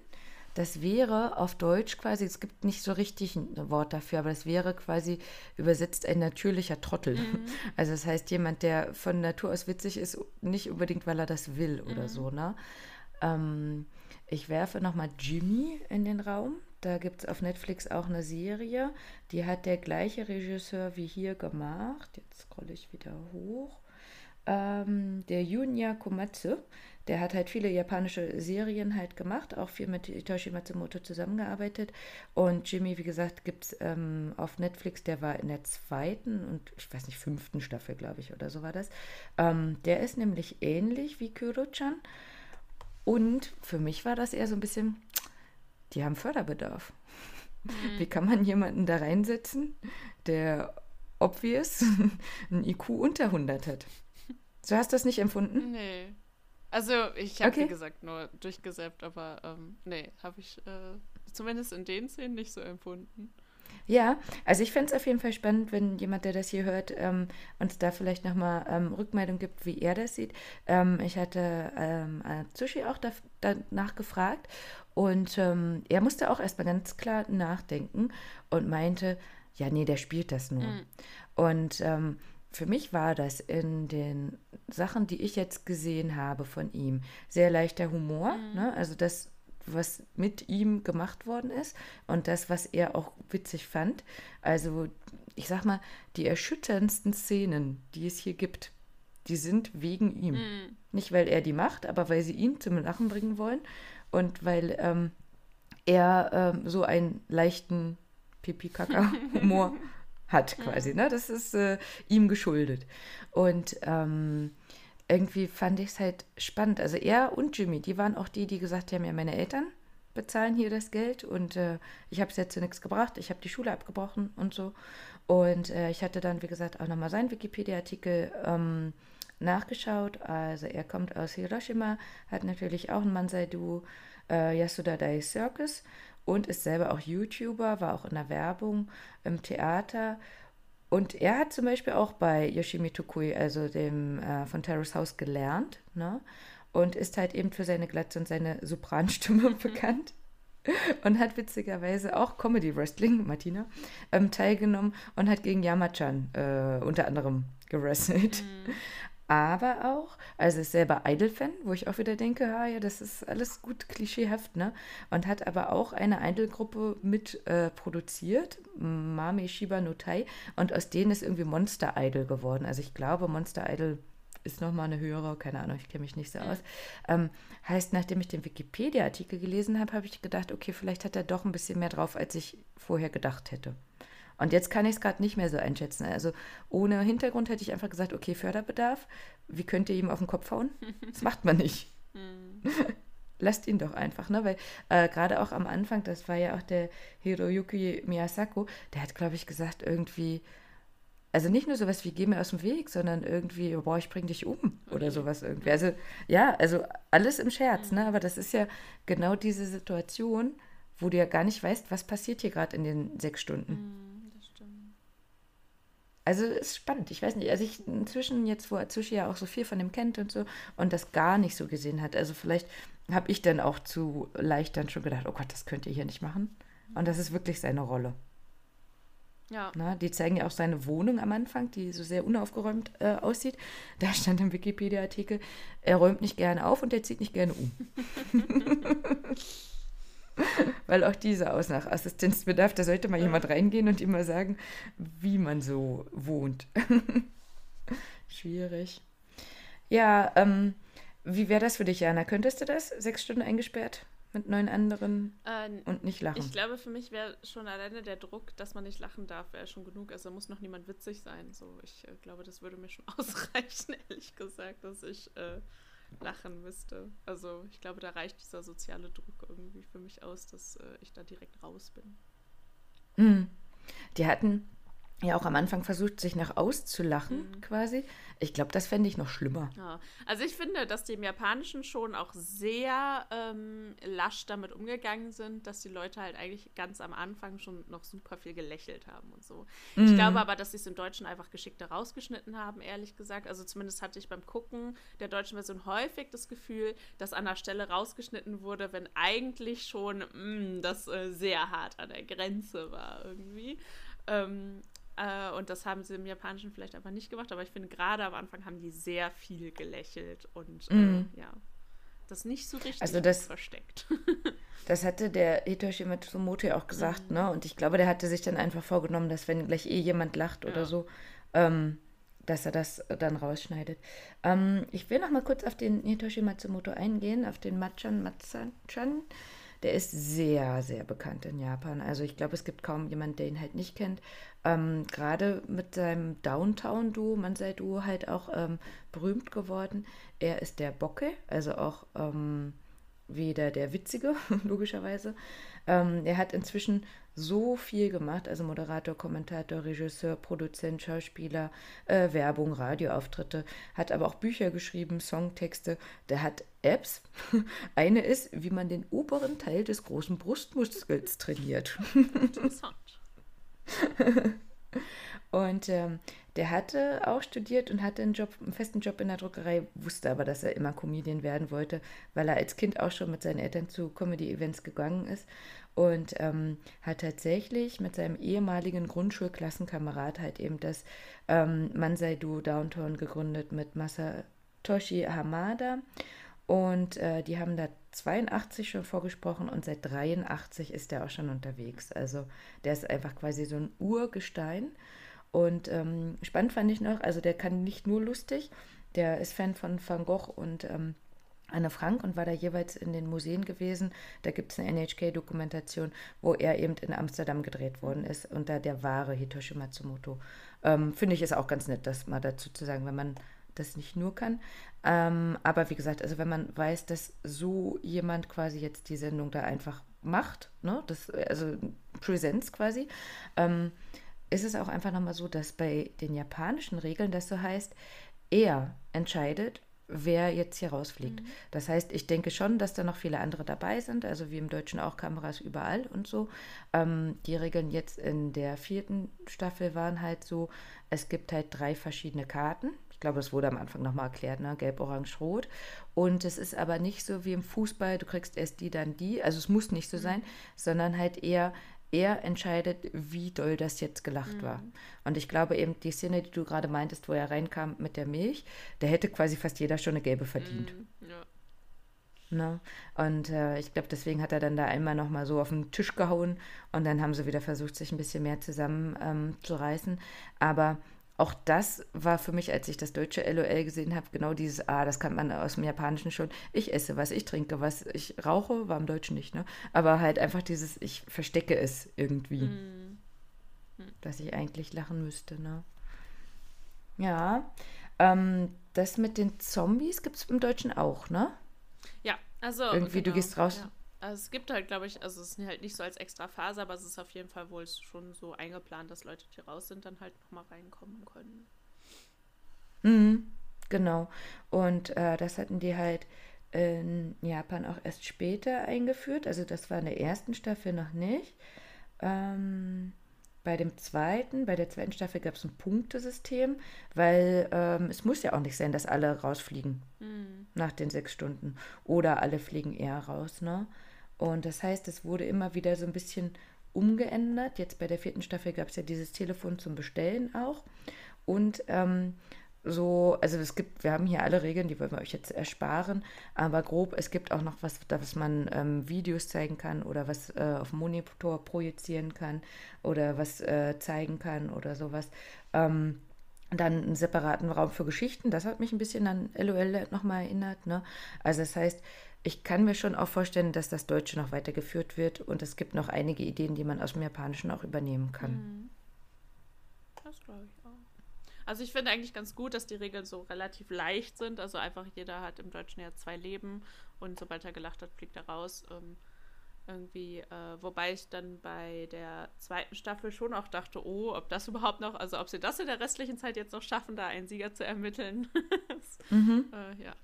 Das wäre auf Deutsch quasi, es gibt nicht so richtig ein Wort dafür, aber das wäre quasi übersetzt ein natürlicher Trottel. Mhm. Also das heißt jemand, der von Natur aus witzig ist, nicht unbedingt, weil er das will oder mhm. so. Ne? Ähm, ich werfe nochmal Jimmy in den Raum. Da gibt es auf Netflix auch eine Serie, die hat der gleiche Regisseur wie hier gemacht. Jetzt scrolle ich wieder hoch. Ähm, der Junya Komatsu, der hat halt viele japanische Serien halt gemacht, auch viel mit Hitoshi Matsumoto zusammengearbeitet. Und Jimmy, wie gesagt, gibt es ähm, auf Netflix, der war in der zweiten und ich weiß nicht, fünften Staffel, glaube ich, oder so war das. Ähm, der ist nämlich ähnlich wie Kuro-chan. Und für mich war das eher so ein bisschen, die haben Förderbedarf. Mhm. Wie kann man jemanden da reinsetzen, der obvious ein IQ unter 100 hat. So hast du das nicht empfunden? Nee. Also ich habe, Okay. wie gesagt, nur durchgesäppt, aber ähm, nee, habe ich äh, zumindest in den Szenen nicht so empfunden. Ja, also ich fände es auf jeden Fall spannend, wenn jemand, der das hier hört, ähm, uns da vielleicht nochmal ähm, Rückmeldung gibt, wie er das sieht. Ähm, ich hatte ähm, Atsushi auch da, danach gefragt und ähm, er musste auch erstmal ganz klar nachdenken und meinte, ja, nee, der spielt das nur. Mhm. Und ähm, für mich war das in den Sachen, die ich jetzt gesehen habe von ihm, sehr leichter Humor. Ne? Also das, was mit ihm gemacht worden ist und das, was er auch witzig fand. Also ich sag mal, die erschütterndsten Szenen, die es hier gibt, die sind wegen ihm. Mhm. Nicht, weil er die macht, aber weil sie ihn zum Lachen bringen wollen und weil ähm, er ähm, so einen leichten Pipi-Kaka-Humor hat quasi. Ne? Das ist äh, ihm geschuldet. Und ähm, irgendwie fand ich es halt spannend. Also er und Jimmy, die waren auch die, die gesagt haben, ja, meine Eltern bezahlen hier das Geld und äh, ich habe es jetzt zu nichts gebracht. Ich habe die Schule abgebrochen und so. Und äh, ich hatte dann, wie gesagt, auch nochmal seinen Wikipedia-Artikel ähm, nachgeschaut. Also er kommt aus Hiroshima, hat natürlich auch ein Mansai-Du, äh, Yasuda Dai Circus und ist selber auch YouTuber, war auch in der Werbung, im Theater. Und er hat zum Beispiel auch bei Yoshimi Tokui, also dem äh, von Terrace House, gelernt. Ne? Und ist halt eben für seine Glatze und seine Sopranstimme bekannt. Und hat witzigerweise auch Comedy Wrestling, Martina, ähm, teilgenommen und hat gegen Yamachan äh, unter anderem gewrestelt. Aber auch, also ist selber Idol-Fan, wo ich auch wieder denke, ah, ja, das ist alles gut klischeehaft, ne? Und hat aber auch eine Idol-Gruppe mit äh, produziert, Mame Shiba no Tai, und aus denen ist irgendwie Monster Idol geworden. Also ich glaube, Monster Idol ist nochmal eine höhere, keine Ahnung, ich kenne mich nicht so aus. Ähm, heißt, nachdem ich den Wikipedia-Artikel gelesen habe, habe ich gedacht, okay, vielleicht hat er doch ein bisschen mehr drauf, als ich vorher gedacht hätte. Und jetzt kann ich es gerade nicht mehr so einschätzen. Also ohne Hintergrund hätte ich einfach gesagt, okay, Förderbedarf, wie könnt ihr ihm auf den Kopf hauen? Das macht man nicht. Lasst ihn doch einfach, ne? Weil äh, gerade auch am Anfang, das war ja auch der Hiroyuki Miyasako, der hat, glaube ich, gesagt, irgendwie, also nicht nur sowas wie geh mir aus dem Weg, sondern irgendwie, boah, ich bring dich um oder sowas irgendwie. Also ja, also alles im Scherz, ne? Aber das ist ja genau diese Situation, wo du ja gar nicht weißt, was passiert hier gerade in den sechs Stunden. Mhm. Also ist spannend. Ich weiß nicht, also ich inzwischen jetzt, wo Atsushi ja auch so viel von dem kennt und so und das gar nicht so gesehen hat, also vielleicht habe ich dann auch zu leicht dann schon gedacht, oh Gott, das könnt ihr hier nicht machen. Und das ist wirklich seine Rolle. Ja. Na, die zeigen ja auch seine Wohnung am Anfang, die so sehr unaufgeräumt äh, aussieht. Da stand im Wikipedia-Artikel, er räumt nicht gerne auf und er zieht nicht gerne um. Weil auch diese aus nach Assistenzbedarf, da sollte mal jemand reingehen und ihm mal sagen, wie man so wohnt. Schwierig. Ja, ähm, wie wäre das für dich, Jana? Könntest du das? Sechs Stunden eingesperrt mit neun anderen Äh, und nicht lachen? ich glaube, für mich wäre schon alleine der Druck, dass man nicht lachen darf, wäre schon genug. Also muss noch niemand witzig sein. So, ich äh, glaube, das würde mir schon ausreichen, ehrlich gesagt, dass ich äh, lachen müsste. Also ich glaube, da reicht dieser soziale Druck irgendwie für mich aus, dass äh, ich da direkt raus bin. Mhm. Die hatten ja auch am Anfang versucht, sich nach auszulachen, quasi. Ich glaube, das fände ich noch schlimmer. Ja, also ich finde, dass die im Japanischen schon auch sehr ähm, lasch damit umgegangen sind, dass die Leute halt eigentlich ganz am Anfang schon noch super viel gelächelt haben und so. Ich glaube aber, dass sie es im Deutschen einfach geschickter rausgeschnitten haben, ehrlich gesagt. Also zumindest hatte ich beim Gucken der deutschen Version häufig das Gefühl, dass an der Stelle rausgeschnitten wurde, wenn eigentlich schon mh, das äh, sehr hart an der Grenze war irgendwie. Ähm, äh, und das haben sie im Japanischen vielleicht einfach nicht gemacht, aber ich finde, gerade am Anfang haben die sehr viel gelächelt und äh, ja, das nicht so richtig Also das- versteckt. Das hatte der Hitoshi Matsumoto ja auch gesagt, ne? Und ich glaube, der hatte sich dann einfach vorgenommen, dass wenn gleich eh jemand lacht oder Ja. so, ähm, dass er das dann rausschneidet. Ähm, ich will noch mal kurz auf den Hitoshi Matsumoto eingehen, auf den Machan Matsuchan. Der ist sehr, sehr bekannt in Japan. Also ich glaube, es gibt kaum jemanden, der ihn halt nicht kennt. Ähm, Gerade mit seinem Downtown-Duo, Mansei-Duo, halt auch ähm, berühmt geworden. Er ist der Bocke, also auch ähm, wie der, der Witzige, logischerweise. Ähm, er hat inzwischen so viel gemacht, also Moderator, Kommentator, Regisseur, Produzent, Schauspieler, äh, Werbung, Radioauftritte, hat aber auch Bücher geschrieben, Songtexte. Der hat Apps. Eine ist, wie man den oberen Teil des großen Brustmuskels trainiert. Interessant. Und ähm, der hatte auch studiert und hatte einen Job, einen festen Job in der Druckerei, wusste aber, dass er immer Comedian werden wollte, weil er als Kind auch schon mit seinen Eltern zu Comedy-Events gegangen ist und ähm, hat tatsächlich mit seinem ehemaligen Grundschulklassenkamerad halt eben das ähm, Mansai-Du Downtown gegründet mit Masatoshi Hamada und äh, die haben da 82 schon vorgesprochen und seit 83 ist er auch schon unterwegs. Also der ist einfach quasi so ein Urgestein. Und ähm, spannend fand ich noch, also der kann nicht nur lustig, der ist Fan von Van Gogh und ähm, Anne Frank und war da jeweils in den Museen gewesen. Da gibt es eine NHK-Dokumentation, wo er eben in Amsterdam gedreht worden ist, unter der wahre Hitoshi Matsumoto. Ähm, Finde ich ist auch ganz nett, das mal dazu zu sagen, wenn man das nicht nur kann. Ähm, aber wie gesagt, also wenn man weiß, dass so jemand quasi jetzt die Sendung da einfach macht, ne, das, also Präsenz quasi, ähm, ist es auch einfach nochmal so, dass bei den japanischen Regeln das so heißt, er entscheidet, wer jetzt hier rausfliegt. Mhm. Das heißt, ich denke schon, dass da noch viele andere dabei sind, also wie im Deutschen auch Kameras überall und so. Ähm, die Regeln jetzt in der vierten Staffel waren halt so, es gibt halt drei verschiedene Karten. Ich glaube, das wurde am Anfang nochmal erklärt, ne? Gelb, Orange, Rot. Und es ist aber nicht so wie im Fußball, du kriegst erst die, dann die. Also es muss nicht so mhm. sein, sondern halt eher, er entscheidet, wie doll das jetzt gelacht mhm. war. Und ich glaube eben, die Szene, die du gerade meintest, wo er reinkam mit der Milch, da hätte quasi fast jeder schon eine gelbe verdient. Mhm. Ja. Ne? Und äh, ich glaube, deswegen hat er dann da einmal nochmal so auf den Tisch gehauen und dann haben sie wieder versucht, sich ein bisschen mehr zusammen ähm. Aber auch das war für mich, als ich das deutsche LOL gesehen habe, genau dieses, ah, das kann man aus dem Japanischen schon. Ich esse was, ich trinke was, ich rauche, war im Deutschen nicht, ne? Aber halt einfach dieses, ich verstecke es irgendwie. Mm. Dass ich eigentlich lachen müsste, ne? Ja. Ähm, das mit den Zombies gibt es im Deutschen auch, ne? Ja, also. Irgendwie, genau, du gehst raus. Ja. Also es gibt halt, glaube ich, also es ist halt nicht so als extra Phase, aber es ist auf jeden Fall wohl schon so eingeplant, dass Leute, die raus sind, dann halt nochmal reinkommen können. Mhm, genau. Und äh, das hatten die halt in Japan auch erst später eingeführt. Also das war in der ersten Staffel noch nicht. Ähm, bei dem zweiten, bei der zweiten Staffel gab es ein Punktesystem, weil ähm, es muss ja auch nicht sein, dass alle rausfliegen mhm. nach den sechs Stunden. Oder alle fliegen eher raus, ne? Und das heißt, es wurde immer wieder so ein bisschen umgeändert. Jetzt bei der vierten Staffel gab es ja dieses Telefon zum Bestellen auch. Und ähm, so, also es gibt, wir haben hier alle Regeln, die wollen wir euch jetzt ersparen, aber grob, es gibt auch noch was, was man ähm, Videos zeigen kann oder was äh, auf Monitor projizieren kann oder was äh, zeigen kann oder sowas. Ähm, dann einen separaten Raum für Geschichten, das hat mich ein bisschen an LOL nochmal erinnert. Ne? Also das heißt, ich kann mir schon auch vorstellen, dass das Deutsche noch weitergeführt wird und es gibt noch einige Ideen, die man aus dem Japanischen auch übernehmen kann. Mhm. Das glaube ich. Also ich finde eigentlich ganz gut, dass die Regeln so relativ leicht sind. Also einfach jeder hat im Deutschen ja zwei Leben und sobald er gelacht hat, fliegt er raus. Ähm, irgendwie, äh, wobei ich dann bei der zweiten Staffel schon auch dachte, oh, ob das überhaupt noch, also ob sie das in der restlichen Zeit jetzt noch schaffen, da einen Sieger zu ermitteln. mhm. äh, ja.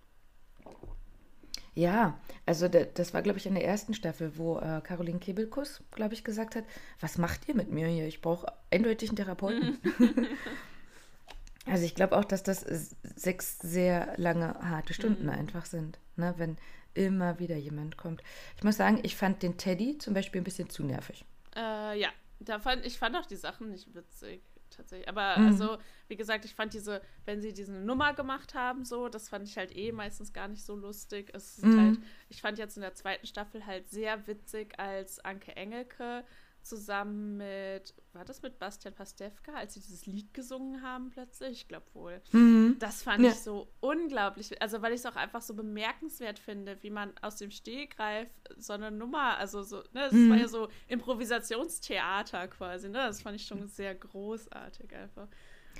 Ja, also das war, glaube ich, in der ersten Staffel, wo äh, Caroline Kebelkus, glaube ich, gesagt hat, was macht ihr mit mir hier? Ich brauche eindeutig einen Therapeuten. also ich glaube auch, dass das sechs sehr lange, harte Stunden mhm. einfach sind, ne? wenn immer wieder jemand kommt. Ich muss sagen, ich fand den Teddy zum Beispiel ein bisschen zu nervig. Äh, ja, da fand, ich fand auch die Sachen nicht witzig tatsächlich. Aber mhm. also, wie gesagt, ich fand diese, wenn sie diese Nummer gemacht haben, so, das fand ich halt eh meistens gar nicht so lustig. Es mhm. halt, ich fand jetzt in der zweiten Staffel halt sehr witzig, als Anke Engelke zusammen mit, war das mit Bastian Pastewka, als sie dieses Lied gesungen haben plötzlich? Ich glaube wohl. Mhm. Das fand ja. ich so unglaublich, also weil ich es auch einfach so bemerkenswert finde, wie man aus dem Stehgreif so eine Nummer, also so, ne, das mhm. war ja so Improvisationstheater quasi, ne, das fand ich schon sehr großartig einfach.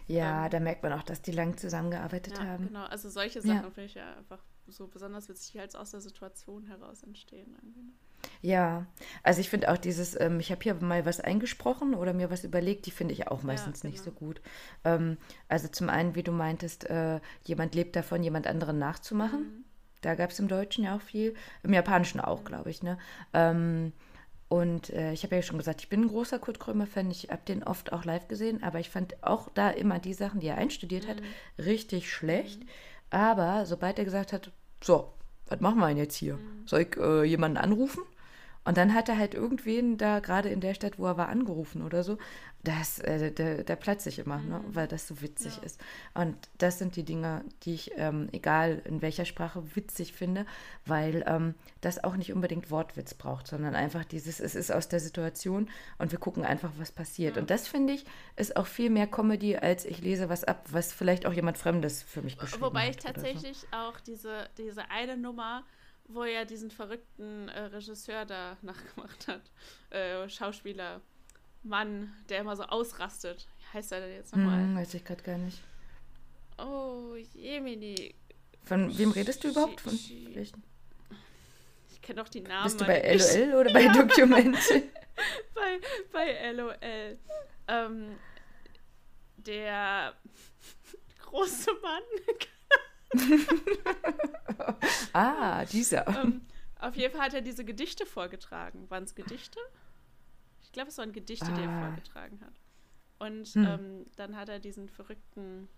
Ja, ähm, da merkt man auch, dass die lang zusammengearbeitet ja, haben. Genau, also solche Sachen ja. finde ich ja einfach so besonders witzig, die halt aus der Situation heraus entstehen. Irgendwie. Ne? Ja, also ich finde auch dieses, ähm, ich habe hier mal was eingesprochen oder mir was überlegt, die finde ich auch Ja, meistens nicht so genau. gut. Ähm, also zum einen, wie du meintest, äh, jemand lebt davon, jemand anderen nachzumachen. Da gab es im Deutschen ja auch viel, im Japanischen auch, glaube ich, ne? Ähm, und äh, ich habe ja schon gesagt, ich bin ein großer Kurt Krömer-Fan. Ich habe den oft auch live gesehen, aber ich fand auch da immer die Sachen, die er einstudiert hat, richtig schlecht. Aber sobald er gesagt hat, so, was machen wir denn jetzt hier? Soll ich äh, jemanden anrufen? Und dann hat er halt irgendwen da gerade in der Stadt, wo er war, angerufen oder so. Das, äh, da, da platze ich immer, ne? weil das so witzig Ja. ist. Und das sind die Dinge, die ich, ähm, egal in welcher Sprache, witzig finde, weil ähm, das auch nicht unbedingt Wortwitz braucht, sondern einfach dieses, es ist aus der Situation und wir gucken einfach, was passiert. Und das finde ich, ist auch viel mehr Comedy, als ich lese was ab, was vielleicht auch jemand Fremdes für mich geschrieben Wobei ich hat. oder so. tatsächlich auch diese, diese eine Nummer, wo er diesen verrückten äh, Regisseur da nachgemacht hat, äh, Schauspieler, Mann, der immer so ausrastet. Wie heißt er denn jetzt nochmal? Hm, weiß ich gerade gar nicht. Oh, Jemini. Von wem redest du überhaupt? Von welchen? Ich kenne doch die Namen. Bist du bei. LOL oder bei Dokumente? bei, bei LOL. Ähm, der große Mann. ah, dieser. ähm, auf jeden Fall hat er diese Gedichte vorgetragen. Waren es Gedichte? Ich glaube, es waren Gedichte, die er Ah. vorgetragen hat. Und Hm. ähm, dann hat er diesen verrückten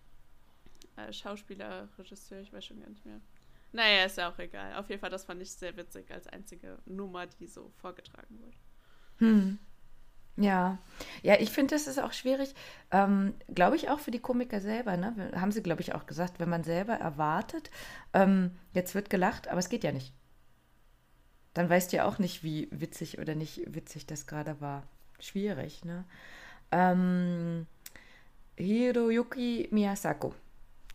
äh, Schauspieler, Regisseur, ich weiß schon gar nicht mehr. Naja, ist ja auch egal. Auf jeden Fall, das fand ich sehr witzig als einzige Nummer, die so vorgetragen wurde. Hm. Ja, ja, ich finde, das ist auch schwierig, ähm, glaube ich auch für die Komiker selber, ne? Haben sie, glaube ich, auch gesagt, wenn man selber erwartet, ähm, jetzt wird gelacht, aber es geht ja nicht. Dann weißt du ja auch nicht, wie witzig oder nicht witzig das gerade war. Schwierig, ne? Ähm, Hiroyuki Miyasako,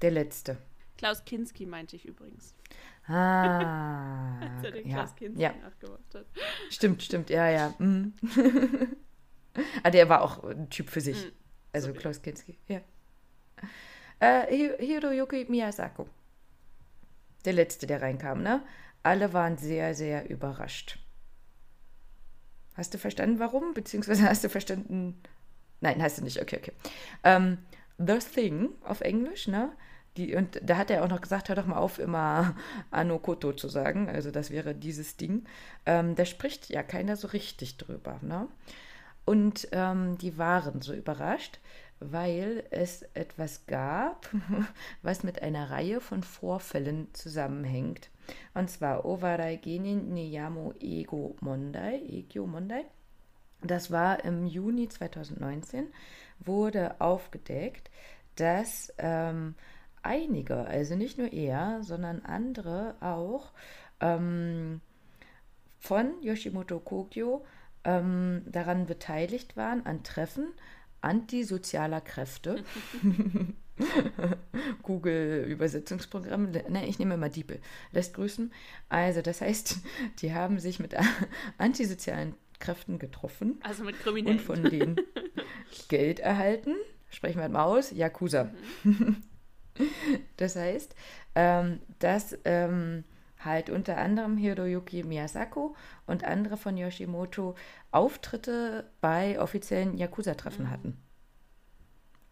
der Letzte. Klaus Kinski meinte ich übrigens. Ah, Als er den ja, Klaus Kinski ja, nachgemacht hat. stimmt, stimmt, ja, ja. mm. ah, der war auch ein Typ für sich. Mm, Also so wie- Klaus Kinski, ja. Äh, Hi- Hiroyuki Miyasako. Der letzte, der reinkam, ne? Alle waren sehr, sehr überrascht. Hast du verstanden, warum? Beziehungsweise hast du verstanden. Nein, hast du nicht. Okay, okay. Ähm, The Thing auf Englisch, ne? Die, und da hat er auch noch gesagt, hör doch mal auf, immer Ano Koto zu sagen. Also das wäre dieses Ding. Ähm, da spricht ja keiner so richtig drüber, ne? Und ähm, die waren so überrascht, weil es etwas gab, was mit einer Reihe von Vorfällen zusammenhängt. Und zwar Owarai Genin Niyamo Ego Mondai, Egyo Mondai. Das war im Juni 2019, wurde aufgedeckt, dass ähm, einige, also nicht nur er, sondern andere auch, ähm, von Yoshimoto Kogyo ähm, daran beteiligt waren, an Treffen antisozialer Kräfte. Google-Übersetzungsprogramm, ne, ich nehme immer Diepel, lässt grüßen. Also, das heißt, die haben sich mit antisozialen Kräften getroffen Also mit und Kriminellen. von denen Geld erhalten. Sprechen wir mal aus, Yakuza. Das heißt, ähm, dass ähm, halt unter anderem Hiroyuki Miyasako und andere von Yoshimoto Auftritte bei offiziellen Yakuza-Treffen hatten.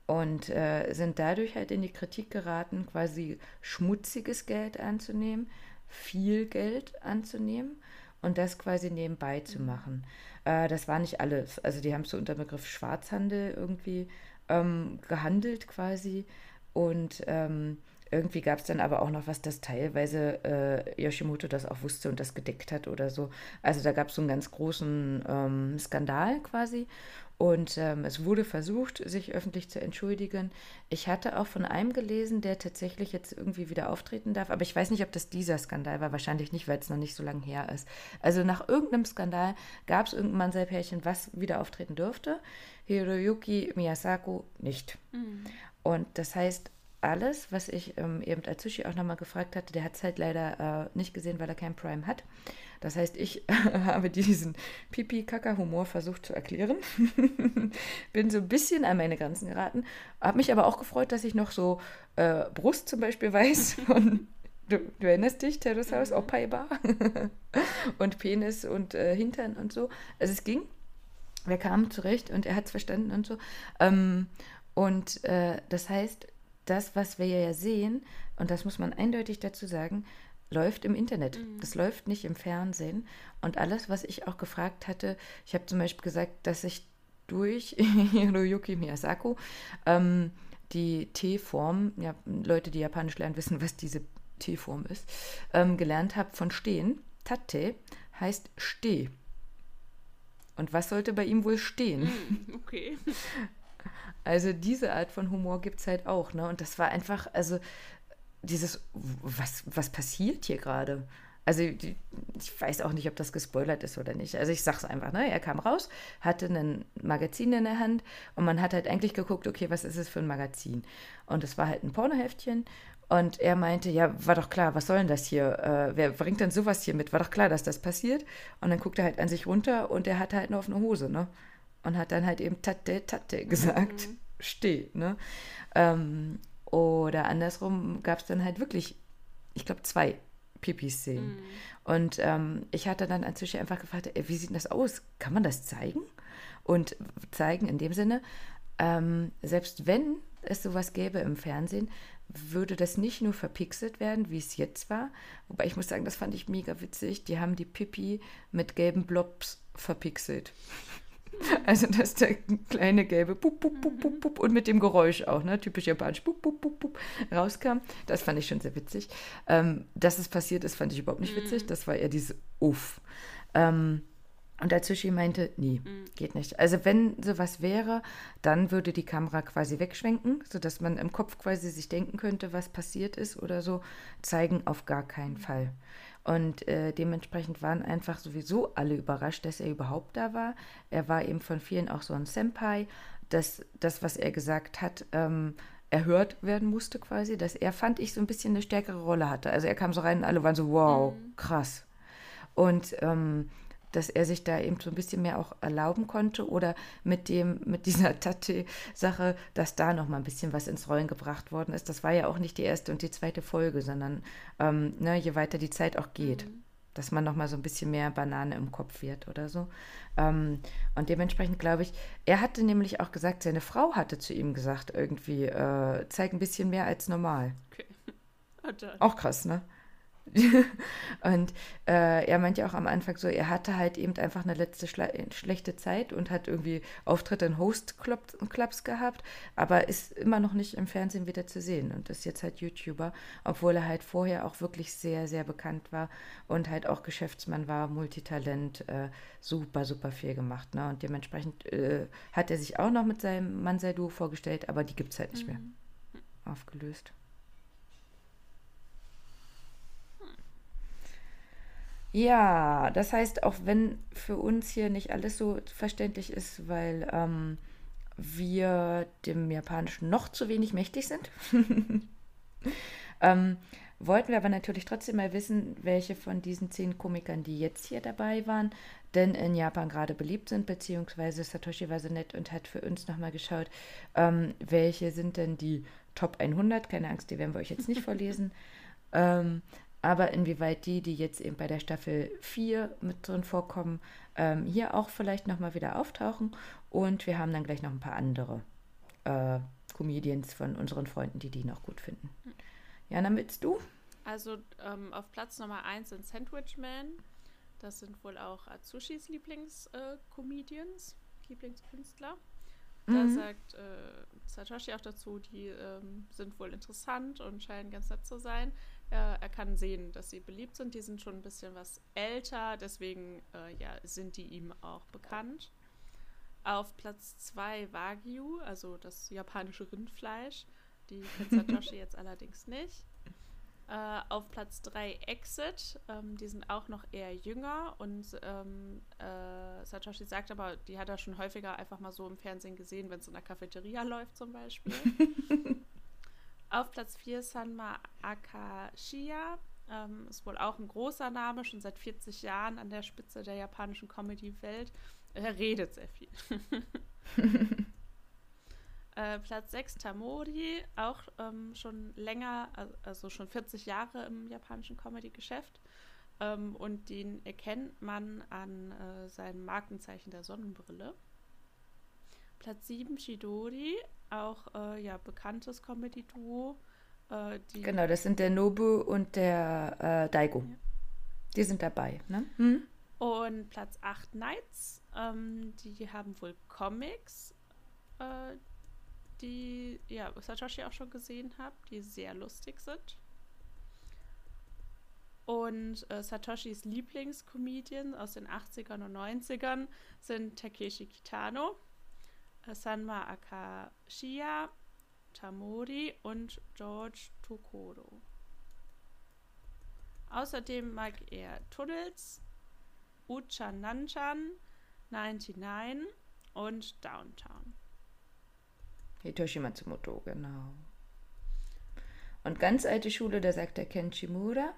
Und äh, sind dadurch halt in die Kritik geraten, quasi schmutziges Geld anzunehmen, viel Geld anzunehmen und das quasi nebenbei zu machen. Äh, das war nicht alles. Also die haben so unter dem Begriff Schwarzhandel irgendwie ähm, gehandelt quasi. Und ähm, irgendwie gab es dann aber auch noch was, das teilweise äh, Yoshimoto das auch wusste und das gedeckt hat oder so. Also da gab es so einen ganz großen ähm, Skandal quasi. Und ähm, es wurde versucht, sich öffentlich zu entschuldigen. Ich hatte auch von einem gelesen, der tatsächlich jetzt irgendwie wieder auftreten darf. Aber ich weiß nicht, ob das dieser Skandal war. Wahrscheinlich nicht, weil es noch nicht so lange her ist. Also nach irgendeinem Skandal gab es irgendein Mannsei-Pärchen, was wieder auftreten dürfte. Hiroyuki Miyasako nicht. Und das heißt, alles, was ich ähm, eben als Sushi auch nochmal gefragt hatte, der hat es halt leider äh, nicht gesehen, weil er kein Prime hat. Das heißt, ich habe diesen Pipi-Kaka-Humor versucht zu erklären. Bin so ein bisschen an meine Grenzen geraten. Habe mich aber auch gefreut, dass ich noch so äh, Brust zum Beispiel weiß von Du, du erinnerst dich, Terrace mhm. Opaiba und Penis und äh, Hintern und so. Also es ging. Wir kamen zurecht und er hat es verstanden und so. Ähm, und äh, das heißt, das, was wir ja sehen, und das muss man eindeutig dazu sagen, läuft im Internet. Mhm. Das läuft nicht im Fernsehen. Und alles, was ich auch gefragt hatte, ich habe zum Beispiel gesagt, dass ich durch Hiroyuki Miyazaki ähm, die T-Form, ja, Leute, die Japanisch lernen, wissen, was diese T-Form ist, ähm, gelernt habe von stehen. Tate heißt steh. Und was sollte bei ihm wohl stehen? Mm, okay. Also diese Art von Humor gibt es halt auch, ne? Und das war einfach, also dieses, was, was passiert hier gerade? Also ich weiß auch nicht, ob das gespoilert ist oder nicht. Also ich sag's einfach, ne? Er kam raus, hatte ein Magazin in der Hand und man hat halt eigentlich geguckt, okay, was ist es für ein Magazin? Und es war halt ein Pornoheftchen und er meinte, ja, war doch klar, was soll denn das hier? Äh, wer bringt denn sowas hier mit? War doch klar, dass das passiert. Und dann guckt er halt an sich runter und er hat halt nur auf eine Hose, ne? Und hat dann halt eben Tate, Tate gesagt. Mhm. Steh, ne? Ähm, oder andersrum gab es dann halt wirklich, ich glaube, zwei Pipi-Szenen. Mhm. Und ähm, ich hatte dann inzwischen einfach gefragt, ey, wie sieht das aus? Kann man das zeigen? Und zeigen in dem Sinne, ähm, selbst wenn es sowas gäbe im Fernsehen, würde das nicht nur verpixelt werden, wie es jetzt war. Wobei ich muss sagen, das fand ich mega witzig. Die haben die Pipi mit gelben Blobs verpixelt. Also, dass der kleine gelbe Pup, Pup, Pup, Pup, Pup und mit dem Geräusch auch, ne, typisch japanisch, Pup, Pup, Pup, Pup, rauskam. Das fand ich schon sehr witzig. Ähm, dass es passiert ist, fand ich überhaupt nicht witzig. Mhm. Das war eher dieses Uff. Ähm, und Atsushi meinte, nee, mhm. geht nicht. Also wenn sowas wäre, dann würde die Kamera quasi wegschwenken, sodass man im Kopf quasi sich denken könnte, was passiert ist oder so. Zeigen auf gar keinen mhm. Fall. Und äh, dementsprechend waren einfach sowieso alle überrascht, dass er überhaupt da war. Er war eben von vielen auch so ein Senpai, dass das, was er gesagt hat, ähm, erhört werden musste quasi, dass er, fand ich, so ein bisschen eine stärkere Rolle hatte. Also er kam so rein und alle waren so, wow, mhm. krass. Und ähm, dass er sich da eben so ein bisschen mehr auch erlauben konnte oder mit dem, mit dieser Tate-Sache, dass da noch mal ein bisschen was ins Rollen gebracht worden ist. Das war ja auch nicht die erste und die zweite Folge, sondern ähm, ne, je weiter die Zeit auch geht, mhm. dass man noch mal so ein bisschen mehr Banane im Kopf wird oder so. Ähm, und dementsprechend glaube ich, er hatte nämlich auch gesagt, seine Frau hatte zu ihm gesagt, irgendwie, äh, zeig ein bisschen mehr als normal. Okay. Auch krass, ne? und äh, er meint ja auch am Anfang so, er hatte halt eben einfach eine letzte Schle schlechte Zeit und hat irgendwie Auftritte in Host-Clubs gehabt, aber ist immer noch nicht im Fernsehen wieder zu sehen und ist jetzt halt YouTuber, obwohl er halt vorher auch wirklich sehr, sehr bekannt war und halt auch Geschäftsmann war, Multitalent, äh, super, super viel gemacht. Ne? Und dementsprechend äh, hat er sich auch noch mit seinem Mansei-Duo vorgestellt, aber die gibt es halt nicht mhm. mehr. Aufgelöst. Ja, das heißt, auch wenn für uns hier nicht alles so verständlich ist, weil ähm, wir dem Japanischen noch zu wenig mächtig sind, ähm, wollten wir aber natürlich trotzdem mal wissen, welche von diesen zehn Komikern, die jetzt hier dabei waren, denn in Japan gerade beliebt sind, beziehungsweise Satoshi war so nett und hat für uns nochmal geschaut, ähm, welche sind denn die Top 100, keine Angst, die werden wir euch jetzt nicht vorlesen, ähm, aber inwieweit die, die jetzt eben bei der Staffel 4 mit drin vorkommen, ähm, hier auch vielleicht nochmal wieder auftauchen. Und wir haben dann gleich noch ein paar andere äh, Comedians von unseren Freunden, die die noch gut finden. Jana, willst du? Also ähm, auf Platz Nummer 1 sind Sandwich Man. Das sind wohl auch Atsushis Lieblingscomedians, äh, Lieblingskünstler. Da mhm. sagt äh, Satoshi auch dazu, die ähm, sind wohl interessant und scheinen ganz nett zu sein. Äh, er kann sehen, dass sie beliebt sind. Die sind schon ein bisschen was älter, deswegen äh, ja, sind die ihm auch bekannt. Auf Platz 2 Wagyu, also das japanische Rindfleisch. Die kennt Satoshi jetzt allerdings nicht. Äh, auf Platz 3 Exit, ähm, die sind auch noch eher jünger und ähm, äh, Satoshi sagt aber, die hat er schon häufiger einfach mal so im Fernsehen gesehen, wenn es in der Cafeteria läuft zum Beispiel. Auf Platz 4 Sanma Akashiya. Ähm, ist wohl auch ein großer Name, schon seit 40 Jahren an der Spitze der japanischen Comedy-Welt. Er redet sehr viel. Äh, Platz 6 Tamori, auch ähm, schon länger, also schon 40 Jahre im japanischen Comedy-Geschäft. Ähm, und den erkennt man an äh, seinem Markenzeichen der Sonnenbrille. Platz 7 Shidori, auch äh, ja, bekanntes Comedy-Duo. Äh, genau, das sind der Nobu und der äh, Daigo. Ja. Die sind dabei. Ne? Hm? Und Platz 8 Knights, ähm, die haben wohl Comics, äh, die ja, Satoshi auch schon gesehen hat, die sehr lustig sind. Und äh, Satoshis Lieblingscomedian aus den 80ern und 90ern sind Takeshi Kitano, äh, Sanma Akashiya, Tamori und George Tokoro. Außerdem mag er Tunnels, Uchananchan, 99 und Downtown. Hitoshi Matsumoto, genau. Und ganz alte Schule, da sagt der Ken Shimura.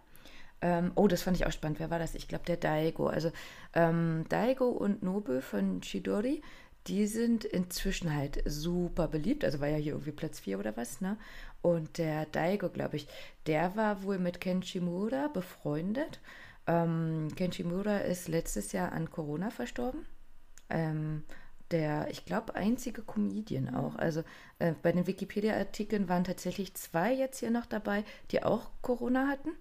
Ähm, oh, das fand ich auch spannend. Wer war das? Ich glaube, der Daigo. Also ähm, Daigo und Nobu von Shidori, die sind inzwischen halt super beliebt. Also war ja hier irgendwie Platz 4 oder was, ne? Und der Daigo, glaube ich, der war wohl mit Ken Shimura befreundet. Ähm, Ken ist letztes Jahr an Corona verstorben. Ähm, der, ich glaube, einzige Comedian auch. Also äh, bei den Wikipedia-Artikeln waren tatsächlich zwei jetzt hier noch dabei, die auch Corona hatten.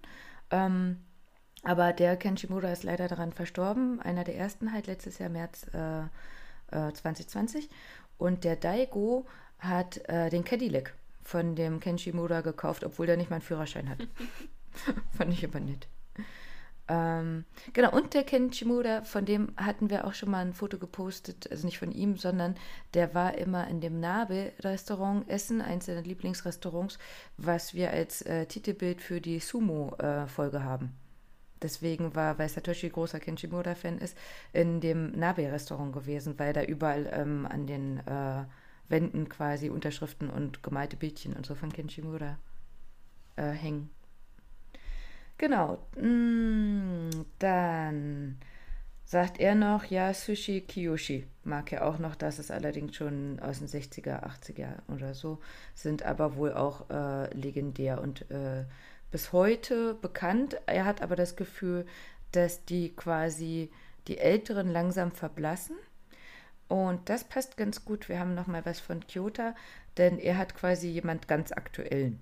Ähm, aber der Ken Shimura ist leider daran verstorben. Einer der ersten halt letztes Jahr März äh, äh, 2020. Und der Daigo hat äh, den Cadillac von dem Ken Shimura gekauft, obwohl der nicht mal einen Führerschein hat. Fand ich aber nett. Ähm, genau, und der Ken Shimura, von dem hatten wir auch schon mal ein Foto gepostet, also nicht von ihm, sondern der war immer in dem Nabe-Restaurant Essen, eins seiner Lieblingsrestaurants, was wir als äh, Titelbild für die Sumo-Folge äh, haben. Deswegen war, weil Satoshi großer Ken Shimura-Fan ist, in dem Nabe-Restaurant gewesen, weil da überall ähm, an den äh, Wänden quasi Unterschriften und gemalte Bildchen und so von Ken Shimura äh, hängen. Genau. Mm, dann sagt er noch, ja, Sushi Kiyoshi mag er auch noch. Das ist allerdings schon aus den 60er, 80er oder so, sind aber wohl auch äh, legendär und äh, bis heute bekannt. Er hat aber das Gefühl, dass die quasi die Älteren langsam verblassen. Und das passt ganz gut. Wir haben noch mal was von Kyoto, denn er hat quasi jemand ganz aktuellen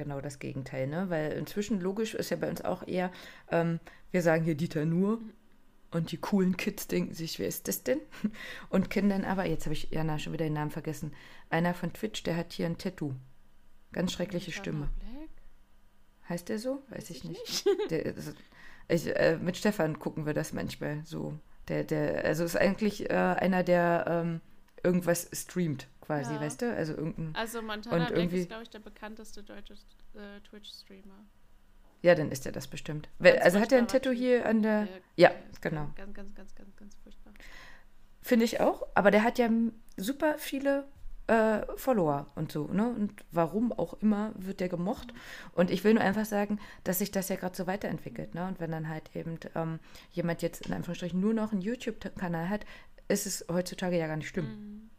genau das Gegenteil, ne? Weil inzwischen logisch ist ja bei uns auch eher, ähm, wir sagen hier Dieter nur und die coolen Kids denken sich, wer ist das denn? Und kennen dann aber, jetzt habe ich Jana schon wieder den Namen vergessen, einer von Twitch, der hat hier ein Tattoo. Ganz schreckliche Stimme. Heißt der so? Weiß, Weiß ich, nicht. nicht. Der, also, ich, äh, mit Stefan gucken wir das manchmal so. Der, der, also ist eigentlich äh, einer, der ähm, irgendwas streamt quasi, ja. weißt du? Also irgendein. Also Montana und irgendwie, ist, glaube ich, der bekannteste deutsche äh, Twitch-Streamer. Ja, dann ist er das bestimmt. Ganz also hat er ein Tattoo hier an der. Ja, ja genau. Ganz, ganz, ganz, ganz, ganz furchtbar. Finde ich auch. Aber der hat ja super viele äh, Follower und so, ne? Und warum auch immer wird der gemocht. Und ich will nur einfach sagen, dass sich das ja gerade so weiterentwickelt, ne? Und wenn dann halt eben ähm, jemand jetzt in Anführungsstrichen nur noch einen YouTube-Kanal hat, ist es heutzutage ja gar nicht schlimm. Mhm.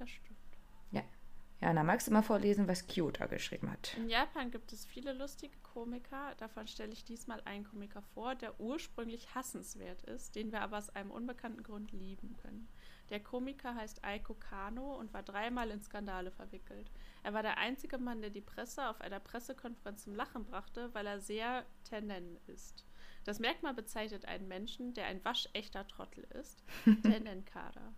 Das stimmt. Ja. Jana, magst du mal vorlesen, was Kyoto geschrieben hat? In Japan gibt es viele lustige Komiker. Davon stelle ich diesmal einen Komiker vor, der ursprünglich hassenswert ist, den wir aber aus einem unbekannten Grund lieben können. Der Komiker heißt Aiko Kano und war dreimal in Skandale verwickelt. Er war der einzige Mann, der die Presse auf einer Pressekonferenz zum Lachen brachte, weil er sehr tenen ist. Das Merkmal bezeichnet einen Menschen, der ein waschechter Trottel ist, Tenenkada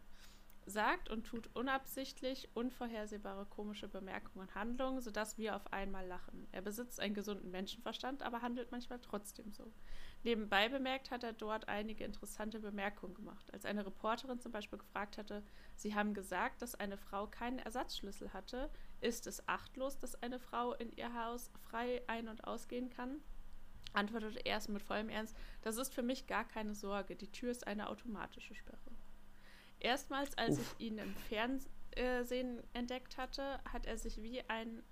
sagt und tut unabsichtlich unvorhersehbare komische Bemerkungen und Handlungen, sodass wir auf einmal lachen. Er besitzt einen gesunden Menschenverstand, aber handelt manchmal trotzdem so. Nebenbei bemerkt hat er dort einige interessante Bemerkungen gemacht. Als eine Reporterin zum Beispiel gefragt hatte, Sie haben gesagt, dass eine Frau keinen Ersatzschlüssel hatte. Ist es achtlos, dass eine Frau in ihr Haus frei ein- und ausgehen kann? Antwortete er mit vollem Ernst, das ist für mich gar keine Sorge. Die Tür ist eine automatische Sperre. Erstmals, als Uff. ich ihn im Fernsehen entdeckt hatte, hat er sich wie ein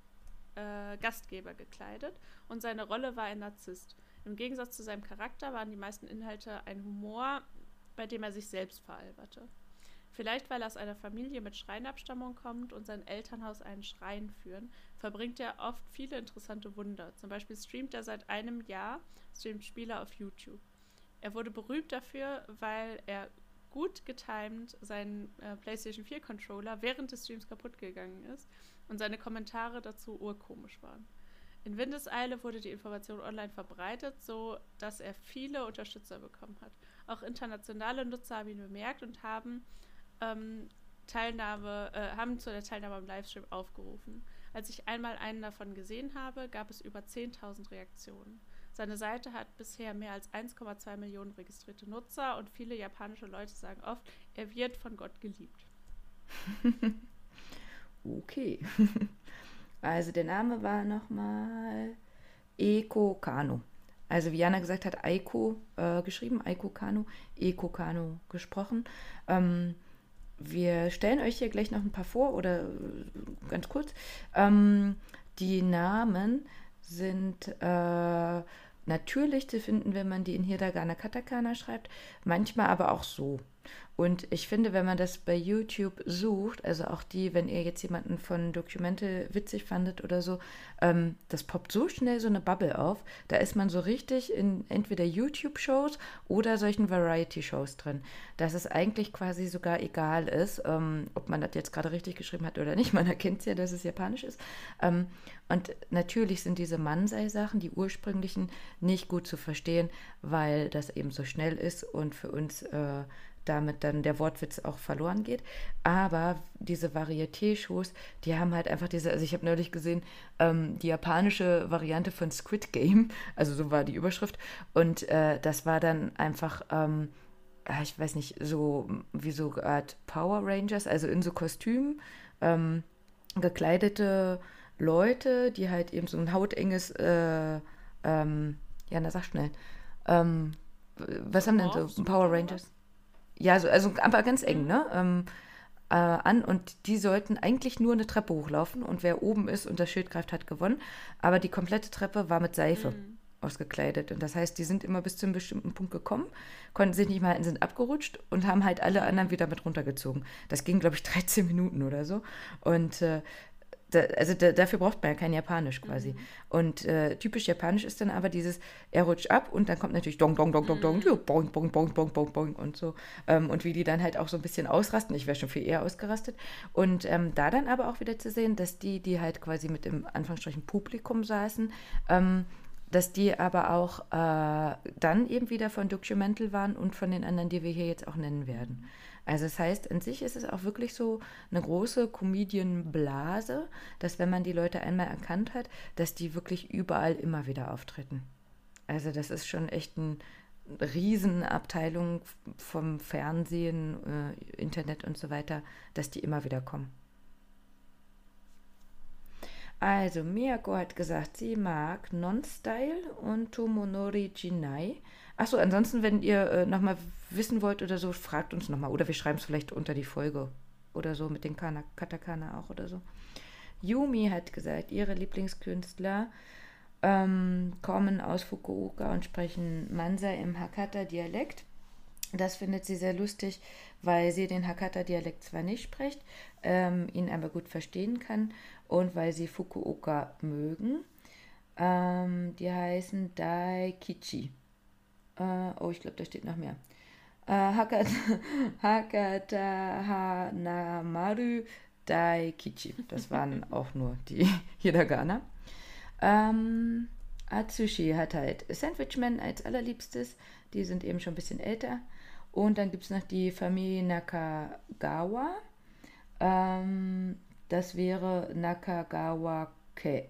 äh, Gastgeber gekleidet und seine Rolle war ein Narzisst. Im Gegensatz zu seinem Charakter waren die meisten Inhalte ein Humor, bei dem er sich selbst veralberte. Vielleicht, weil er aus einer Familie mit Schreinabstammung kommt und sein Elternhaus einen Schrein führen, verbringt er oft viele interessante Wunder. Zum Beispiel streamt er seit einem Jahr, streamt Spiele auf YouTube. Er wurde berühmt dafür, weil er gut getimed seinen äh, PlayStation 4 Controller während des Streams kaputt gegangen ist und seine Kommentare dazu urkomisch waren. In Windeseile wurde die Information online verbreitet, so dass er viele Unterstützer bekommen hat. Auch internationale Nutzer haben ihn bemerkt und haben ähm, Teilnahme, äh, haben zu der Teilnahme am Livestream aufgerufen. Als ich einmal einen davon gesehen habe, gab es über 10.000 Reaktionen. Seine Seite hat bisher mehr als 1,2 Millionen registrierte Nutzer und viele japanische Leute sagen oft, er wird von Gott geliebt. okay. Also der Name war nochmal Eko Kano. Also wie Jana gesagt hat, Aiko äh, geschrieben, Aiko Kano, Eko Kano gesprochen. Ähm, wir stellen euch hier gleich noch ein paar vor oder äh, ganz kurz. Ähm, die Namen sind äh, natürlich zu finden, wenn man die in Hiragana Katakana schreibt, manchmal aber auch so. Und ich finde, wenn man das bei YouTube sucht, also auch die, wenn ihr jetzt jemanden von Dokumente witzig fandet oder so, ähm, das poppt so schnell so eine Bubble auf. Da ist man so richtig in entweder YouTube-Shows oder solchen Variety-Shows drin, dass es eigentlich quasi sogar egal ist, ähm, ob man das jetzt gerade richtig geschrieben hat oder nicht. Man erkennt ja, dass es japanisch ist. Ähm, und natürlich sind diese Mansei-Sachen, die ursprünglichen, nicht gut zu verstehen, weil das eben so schnell ist und für uns äh, damit dann der Wortwitz auch verloren geht. Aber diese Varieté-Shows, die haben halt einfach diese, also ich habe neulich gesehen, ähm, die japanische Variante von Squid Game, also so war die Überschrift. Und äh, das war dann einfach, ähm, ich weiß nicht, so wie so eine Art Power Rangers, also in so Kostümen, ähm, gekleidete Leute, die halt eben so ein hautenges, äh, ähm, ja, na sag schnell, ähm, was haben denn so Power Rangers? Ja, so, also aber ganz eng, ne? Ähm, äh, an und die sollten eigentlich nur eine Treppe hochlaufen und wer oben ist und das Schild greift, hat gewonnen. Aber die komplette Treppe war mit Seife. Mhm ausgekleidet. Und das heißt, die sind immer bis zu einem bestimmten Punkt gekommen, konnten sich nicht mehr halten, sind abgerutscht und haben halt alle anderen wieder mit runtergezogen. Das ging, glaube ich, 13 Minuten oder so. Und äh, da, also da, dafür braucht man ja kein Japanisch quasi. Mhm. Und äh, typisch Japanisch ist dann aber dieses, er rutscht ab und dann kommt natürlich dong, dong, dong, dong, dong, mhm. boing, boing, boing, boing, boing, boing und so. Ähm, und wie die dann halt auch so ein bisschen ausrasten. Ich wäre schon viel eher ausgerastet. Und ähm, da dann aber auch wieder zu sehen, dass die, die halt quasi mit im Anführungsstrichen Publikum saßen, ähm, dass die aber auch äh, dann eben wieder von Documental waren und von den anderen, die wir hier jetzt auch nennen werden. Also das heißt, in sich ist es auch wirklich so eine große Comedian-Blase, dass wenn man die Leute einmal erkannt hat, dass die wirklich überall immer wieder auftreten. Also das ist schon echt eine Riesenabteilung vom Fernsehen, äh, Internet und so weiter, dass die immer wieder kommen. Also, Miyako hat gesagt, sie mag Non-Style und Tomonori Jinai. Achso, ansonsten, wenn ihr äh, nochmal wissen wollt oder so, fragt uns nochmal. Oder wir schreiben es vielleicht unter die Folge oder so mit den Kana, Katakana auch oder so. Yumi hat gesagt, ihre Lieblingskünstler ähm, kommen aus Fukuoka und sprechen Mansa im Hakata-Dialekt. Das findet sie sehr lustig, weil sie den Hakata-Dialekt zwar nicht spricht, ähm, ihn aber gut verstehen kann und weil sie Fukuoka mögen. Ähm, die heißen Daikichi. Äh, oh, ich glaube, da steht noch mehr. Äh, Hakata, Hakata Hanamaru Daikichi. Das waren auch nur die Hiragana. Ähm, Atsushi hat halt Sandwichman als allerliebstes. Die sind eben schon ein bisschen älter. Und dann gibt es noch die Familie Nakagawa. Ähm, das wäre Nakagawa Ke.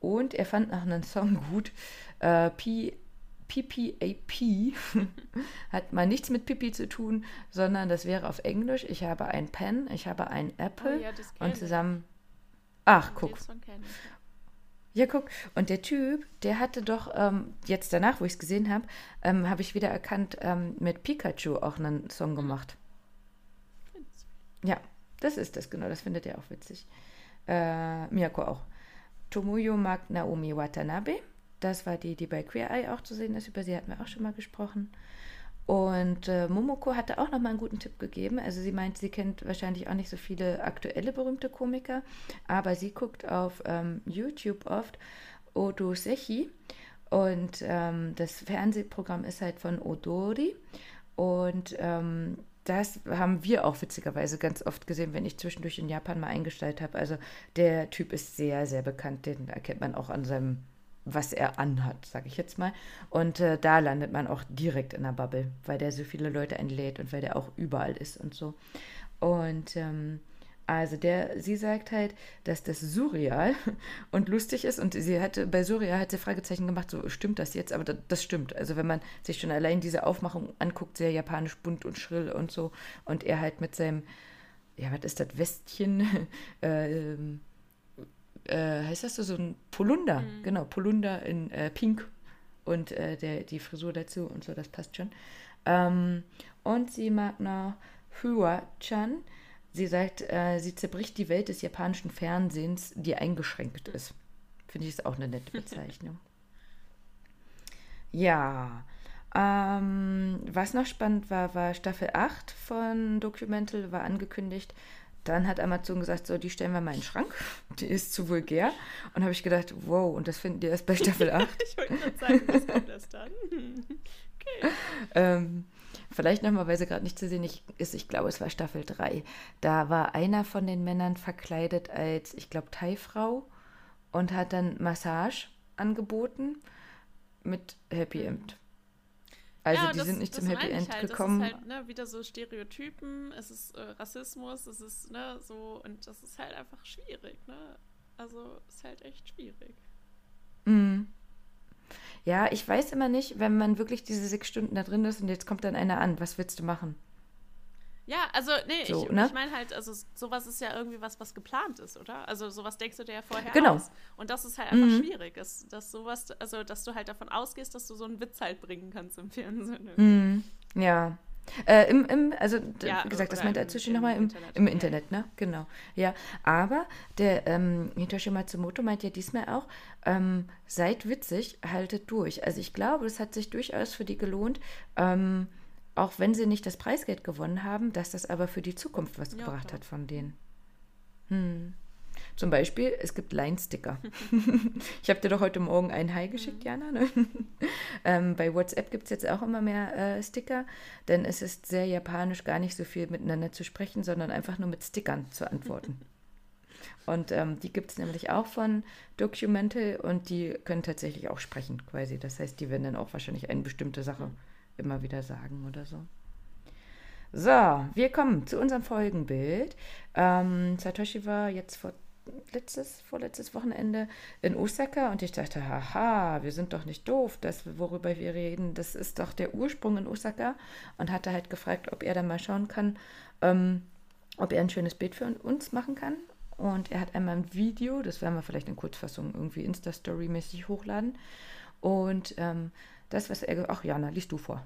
Und er fand noch einen Song gut. Äh, P PPAP hat mal nichts mit Pipi zu tun, sondern das wäre auf Englisch. Ich habe ein Pen, ich habe ein Apple oh, ja, und zusammen. Ach, guck. Ja, guck. Und der Typ, der hatte doch ähm, jetzt danach, wo ich es gesehen habe, ähm, habe ich wieder erkannt, ähm, mit Pikachu auch einen Song hm. gemacht. Ja, das ist das, genau. Das findet er auch witzig. Äh, Miyako auch. Tomoyo mag Naomi Watanabe. Das war die, die bei Queer Eye auch zu sehen ist. Über sie hatten wir auch schon mal gesprochen. Und äh, Momoko hatte auch nochmal einen guten Tipp gegeben. Also sie meint, sie kennt wahrscheinlich auch nicht so viele aktuelle berühmte Komiker, aber sie guckt auf ähm, YouTube oft Odo Sechi. Und ähm, das Fernsehprogramm ist halt von Odori. Und ähm, das haben wir auch witzigerweise ganz oft gesehen, wenn ich zwischendurch in Japan mal eingestellt habe. Also der Typ ist sehr, sehr bekannt. Den erkennt man auch an seinem was er anhat, sage ich jetzt mal. Und äh, da landet man auch direkt in der Bubble, weil der so viele Leute einlädt und weil der auch überall ist und so. Und ähm, also der, sie sagt halt, dass das surreal und lustig ist und sie hatte, bei surreal hat sie Fragezeichen gemacht, so stimmt das jetzt, aber das, das stimmt. Also wenn man sich schon allein diese Aufmachung anguckt, sehr japanisch bunt und schrill und so und er halt mit seinem, ja, was ist das, Westchen, äh, äh, heißt das so, so ein Polunder, mhm. genau, Polunder in äh, Pink und äh, der, die Frisur dazu und so, das passt schon. Ähm, und sie mag noch Hua-chan. Sie sagt, äh, sie zerbricht die Welt des japanischen Fernsehens, die eingeschränkt ist. Finde ich ist auch eine nette Bezeichnung. ja. Ähm, was noch spannend war, war Staffel 8 von Documental, war angekündigt. Dann hat Amazon gesagt, so, die stellen wir mal in den Schrank. Die ist zu vulgär. Und habe ich gedacht, wow, und das finden die erst bei Staffel 8. ich wollte gerade sagen, was kommt das dann? okay. Ähm, vielleicht nochmal, weil sie gerade nicht zu sehen ist, ich glaube, es war Staffel 3. Da war einer von den Männern verkleidet als, ich glaube, Thai-Frau und hat dann Massage angeboten mit Happy End. Also ja, die das, sind nicht zum Happy End halt. gekommen. Das ist halt ne, wieder so Stereotypen, es ist äh, Rassismus, es ist ne, so und das ist halt einfach schwierig, ne? Also ist halt echt schwierig. Mhm. Ja, ich weiß immer nicht, wenn man wirklich diese sechs Stunden da drin ist und jetzt kommt dann einer an, was willst du machen? Ja, also, nee, so, ich, ne? ich meine halt, also sowas ist ja irgendwie was, was geplant ist, oder? Also sowas denkst du dir ja vorher genau. aus. Und das ist halt einfach mhm. schwierig, dass, dass sowas, also dass du halt davon ausgehst, dass du so einen Witz halt bringen kannst im Fernsehen. Mhm. Ja. Äh, im, im, also, ja, wie gesagt, das meint er zwischen nochmal im, Internet. im Internet, ne? Genau. Ja, aber der ähm, Hitoshi Matsumoto meint ja diesmal auch, ähm, seid witzig, haltet durch. Also ich glaube, es hat sich durchaus für die gelohnt, ähm, auch wenn sie nicht das Preisgeld gewonnen haben, dass das aber für die Zukunft was ja, gebracht klar. hat von denen. Hm. Zum Beispiel, es gibt Line-Sticker. ich habe dir doch heute Morgen einen Hi geschickt, mhm. Jana. Ne? ähm, bei WhatsApp gibt es jetzt auch immer mehr äh, Sticker, denn es ist sehr japanisch, gar nicht so viel miteinander zu sprechen, sondern einfach nur mit Stickern zu antworten. und ähm, die gibt es nämlich auch von Documental und die können tatsächlich auch sprechen, quasi. Das heißt, die werden dann auch wahrscheinlich eine bestimmte Sache. Mhm immer wieder sagen oder so. So, wir kommen zu unserem Folgenbild. Ähm, Satoshi war jetzt vor letztes, vorletztes Wochenende in Osaka und ich dachte, haha, wir sind doch nicht doof, das, worüber wir reden, das ist doch der Ursprung in Osaka und hatte halt gefragt, ob er dann mal schauen kann, ähm, ob er ein schönes Bild für uns machen kann. Und er hat einmal ein Video, das werden wir vielleicht in Kurzfassung irgendwie Insta-Story-mäßig hochladen. Und ähm, das, was er. Ach, Jana, liest du vor.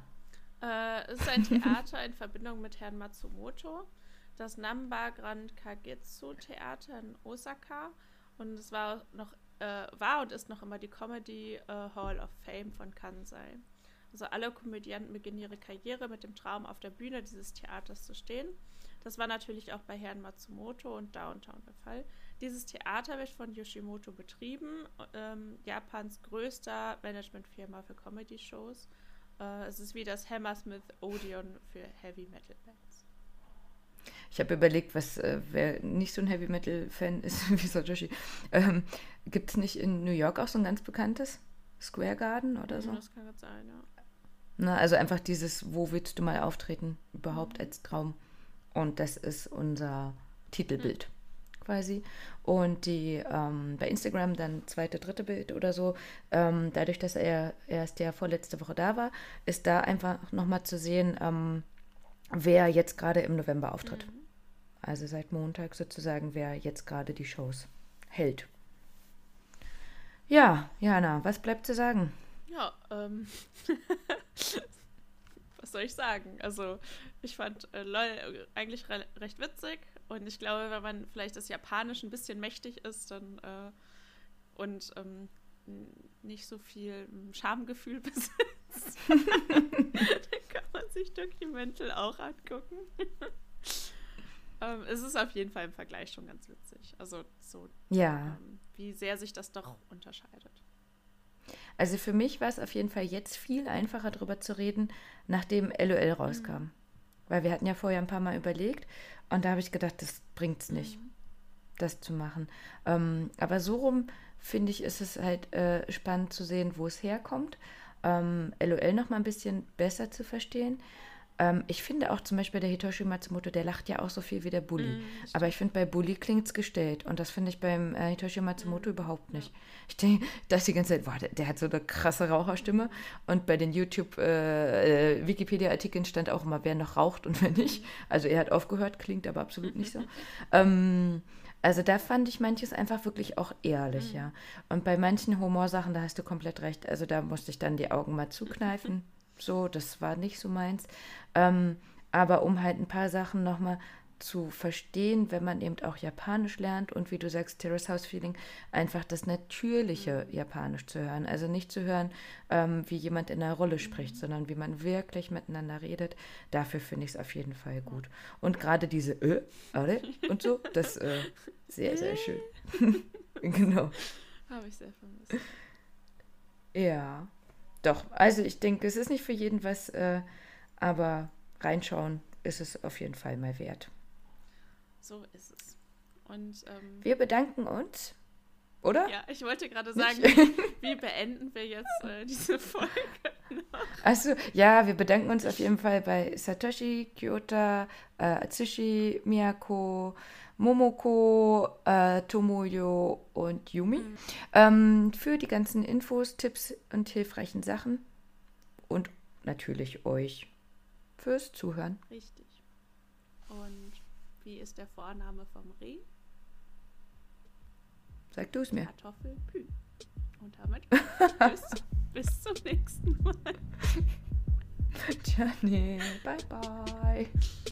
Äh, es ist ein Theater in Verbindung mit Herrn Matsumoto. Das Namba Grand Kagetsu Theater in Osaka. Und es war noch äh, war und ist noch immer die Comedy äh, Hall of Fame von Kansai. Also alle Komödianten beginnen ihre Karriere mit dem Traum, auf der Bühne dieses Theaters zu stehen. Das war natürlich auch bei Herrn Matsumoto und Downtown der Fall. Dieses Theater wird von Yoshimoto betrieben, ähm, Japans größter Managementfirma für Comedy-Shows. Äh, es ist wie das Hammersmith Odeon für Heavy Metal Bands. Ich habe überlegt, was äh, wer nicht so ein Heavy Metal Fan ist wie Satoshi. Ähm, Gibt es nicht in New York auch so ein ganz bekanntes Square Garden oder so? Das kann gut sein, ja. Na, also einfach dieses, wo willst du mal auftreten, überhaupt mhm. als Traum. Und das ist unser Titelbild. Mhm quasi. Und die ähm, bei Instagram dann zweite, dritte Bild oder so, ähm, dadurch, dass er erst ja vorletzte Woche da war, ist da einfach nochmal zu sehen, ähm, wer jetzt gerade im November auftritt. Mhm. Also seit Montag sozusagen, wer jetzt gerade die Shows hält. Ja, Jana, was bleibt zu sagen? Ja, ähm. was soll ich sagen? Also, ich fand äh, LOL eigentlich re recht witzig. Und ich glaube, wenn man vielleicht das Japanisch ein bisschen mächtig ist dann, äh, und ähm, nicht so viel Schamgefühl besitzt, dann kann man sich Documental auch angucken. ähm, es ist auf jeden Fall im Vergleich schon ganz witzig. Also so, Ja. ähm, wie sehr sich das doch unterscheidet. Also für mich war es auf jeden Fall jetzt viel einfacher darüber zu reden, nachdem LOL rauskam. Weil wir hatten ja vorher ein paar Mal überlegt und da habe ich gedacht, das bringt's nicht, das zu machen. Ähm, aber so rum finde ich, ist es halt äh, spannend zu sehen, wo es herkommt. Ähm, LOL noch mal ein bisschen besser zu verstehen. Ähm, ich finde auch zum Beispiel der Hitoshi Matsumoto, der lacht ja auch so viel wie der Bully. Aber ich finde, bei Bully klingt es gestellt. Und das finde ich beim äh, Hitoshi Matsumoto überhaupt nicht. Ich denke, dass die ganze Zeit, boah, der, der hat so eine krasse Raucherstimme. Und bei den YouTube-Wikipedia-Artikeln stand auch immer, wer noch raucht und wer nicht. Also er hat aufgehört, klingt aber absolut nicht so. ähm, also da fand ich manches einfach wirklich auch ehrlich, ja. Und bei manchen Humorsachen, da hast du komplett recht. Also da musste ich dann die Augen mal zukneifen. So, das war nicht so meins. Ähm, aber um halt ein paar Sachen nochmal zu verstehen, wenn man eben auch Japanisch lernt und wie du sagst, Terrace House Feeling, einfach das natürliche Japanisch zu hören. Also nicht zu hören, ähm, wie jemand in einer Rolle spricht, sondern wie man wirklich miteinander redet. Dafür finde ich es auf jeden Fall gut. Und gerade diese äh, alle und so, das äh, sehr, sehr schön. genau. Habe ich sehr vermisst. Ja, doch. Also ich denke, es ist nicht für jeden was, äh, aber reinschauen ist es auf jeden Fall mal wert. So ist es. Und ähm, Wir bedanken uns, oder? ja, ich wollte gerade sagen, wie beenden wir jetzt äh, diese Folge? Achso, ja, wir bedanken uns auf jeden Fall bei Satoshi, Kyota, äh, Atsushi, Miyako, Momoko, äh, Tomoyo und Yumi ähm, für die ganzen Infos, Tipps und hilfreichen Sachen und natürlich euch fürs Zuhören. Richtig. Und wie ist der Vorname vom Reh? Sag du es mir. Kartoffelpü. Und damit bis, bis zum nächsten Mal. Tja, nee, bye bye.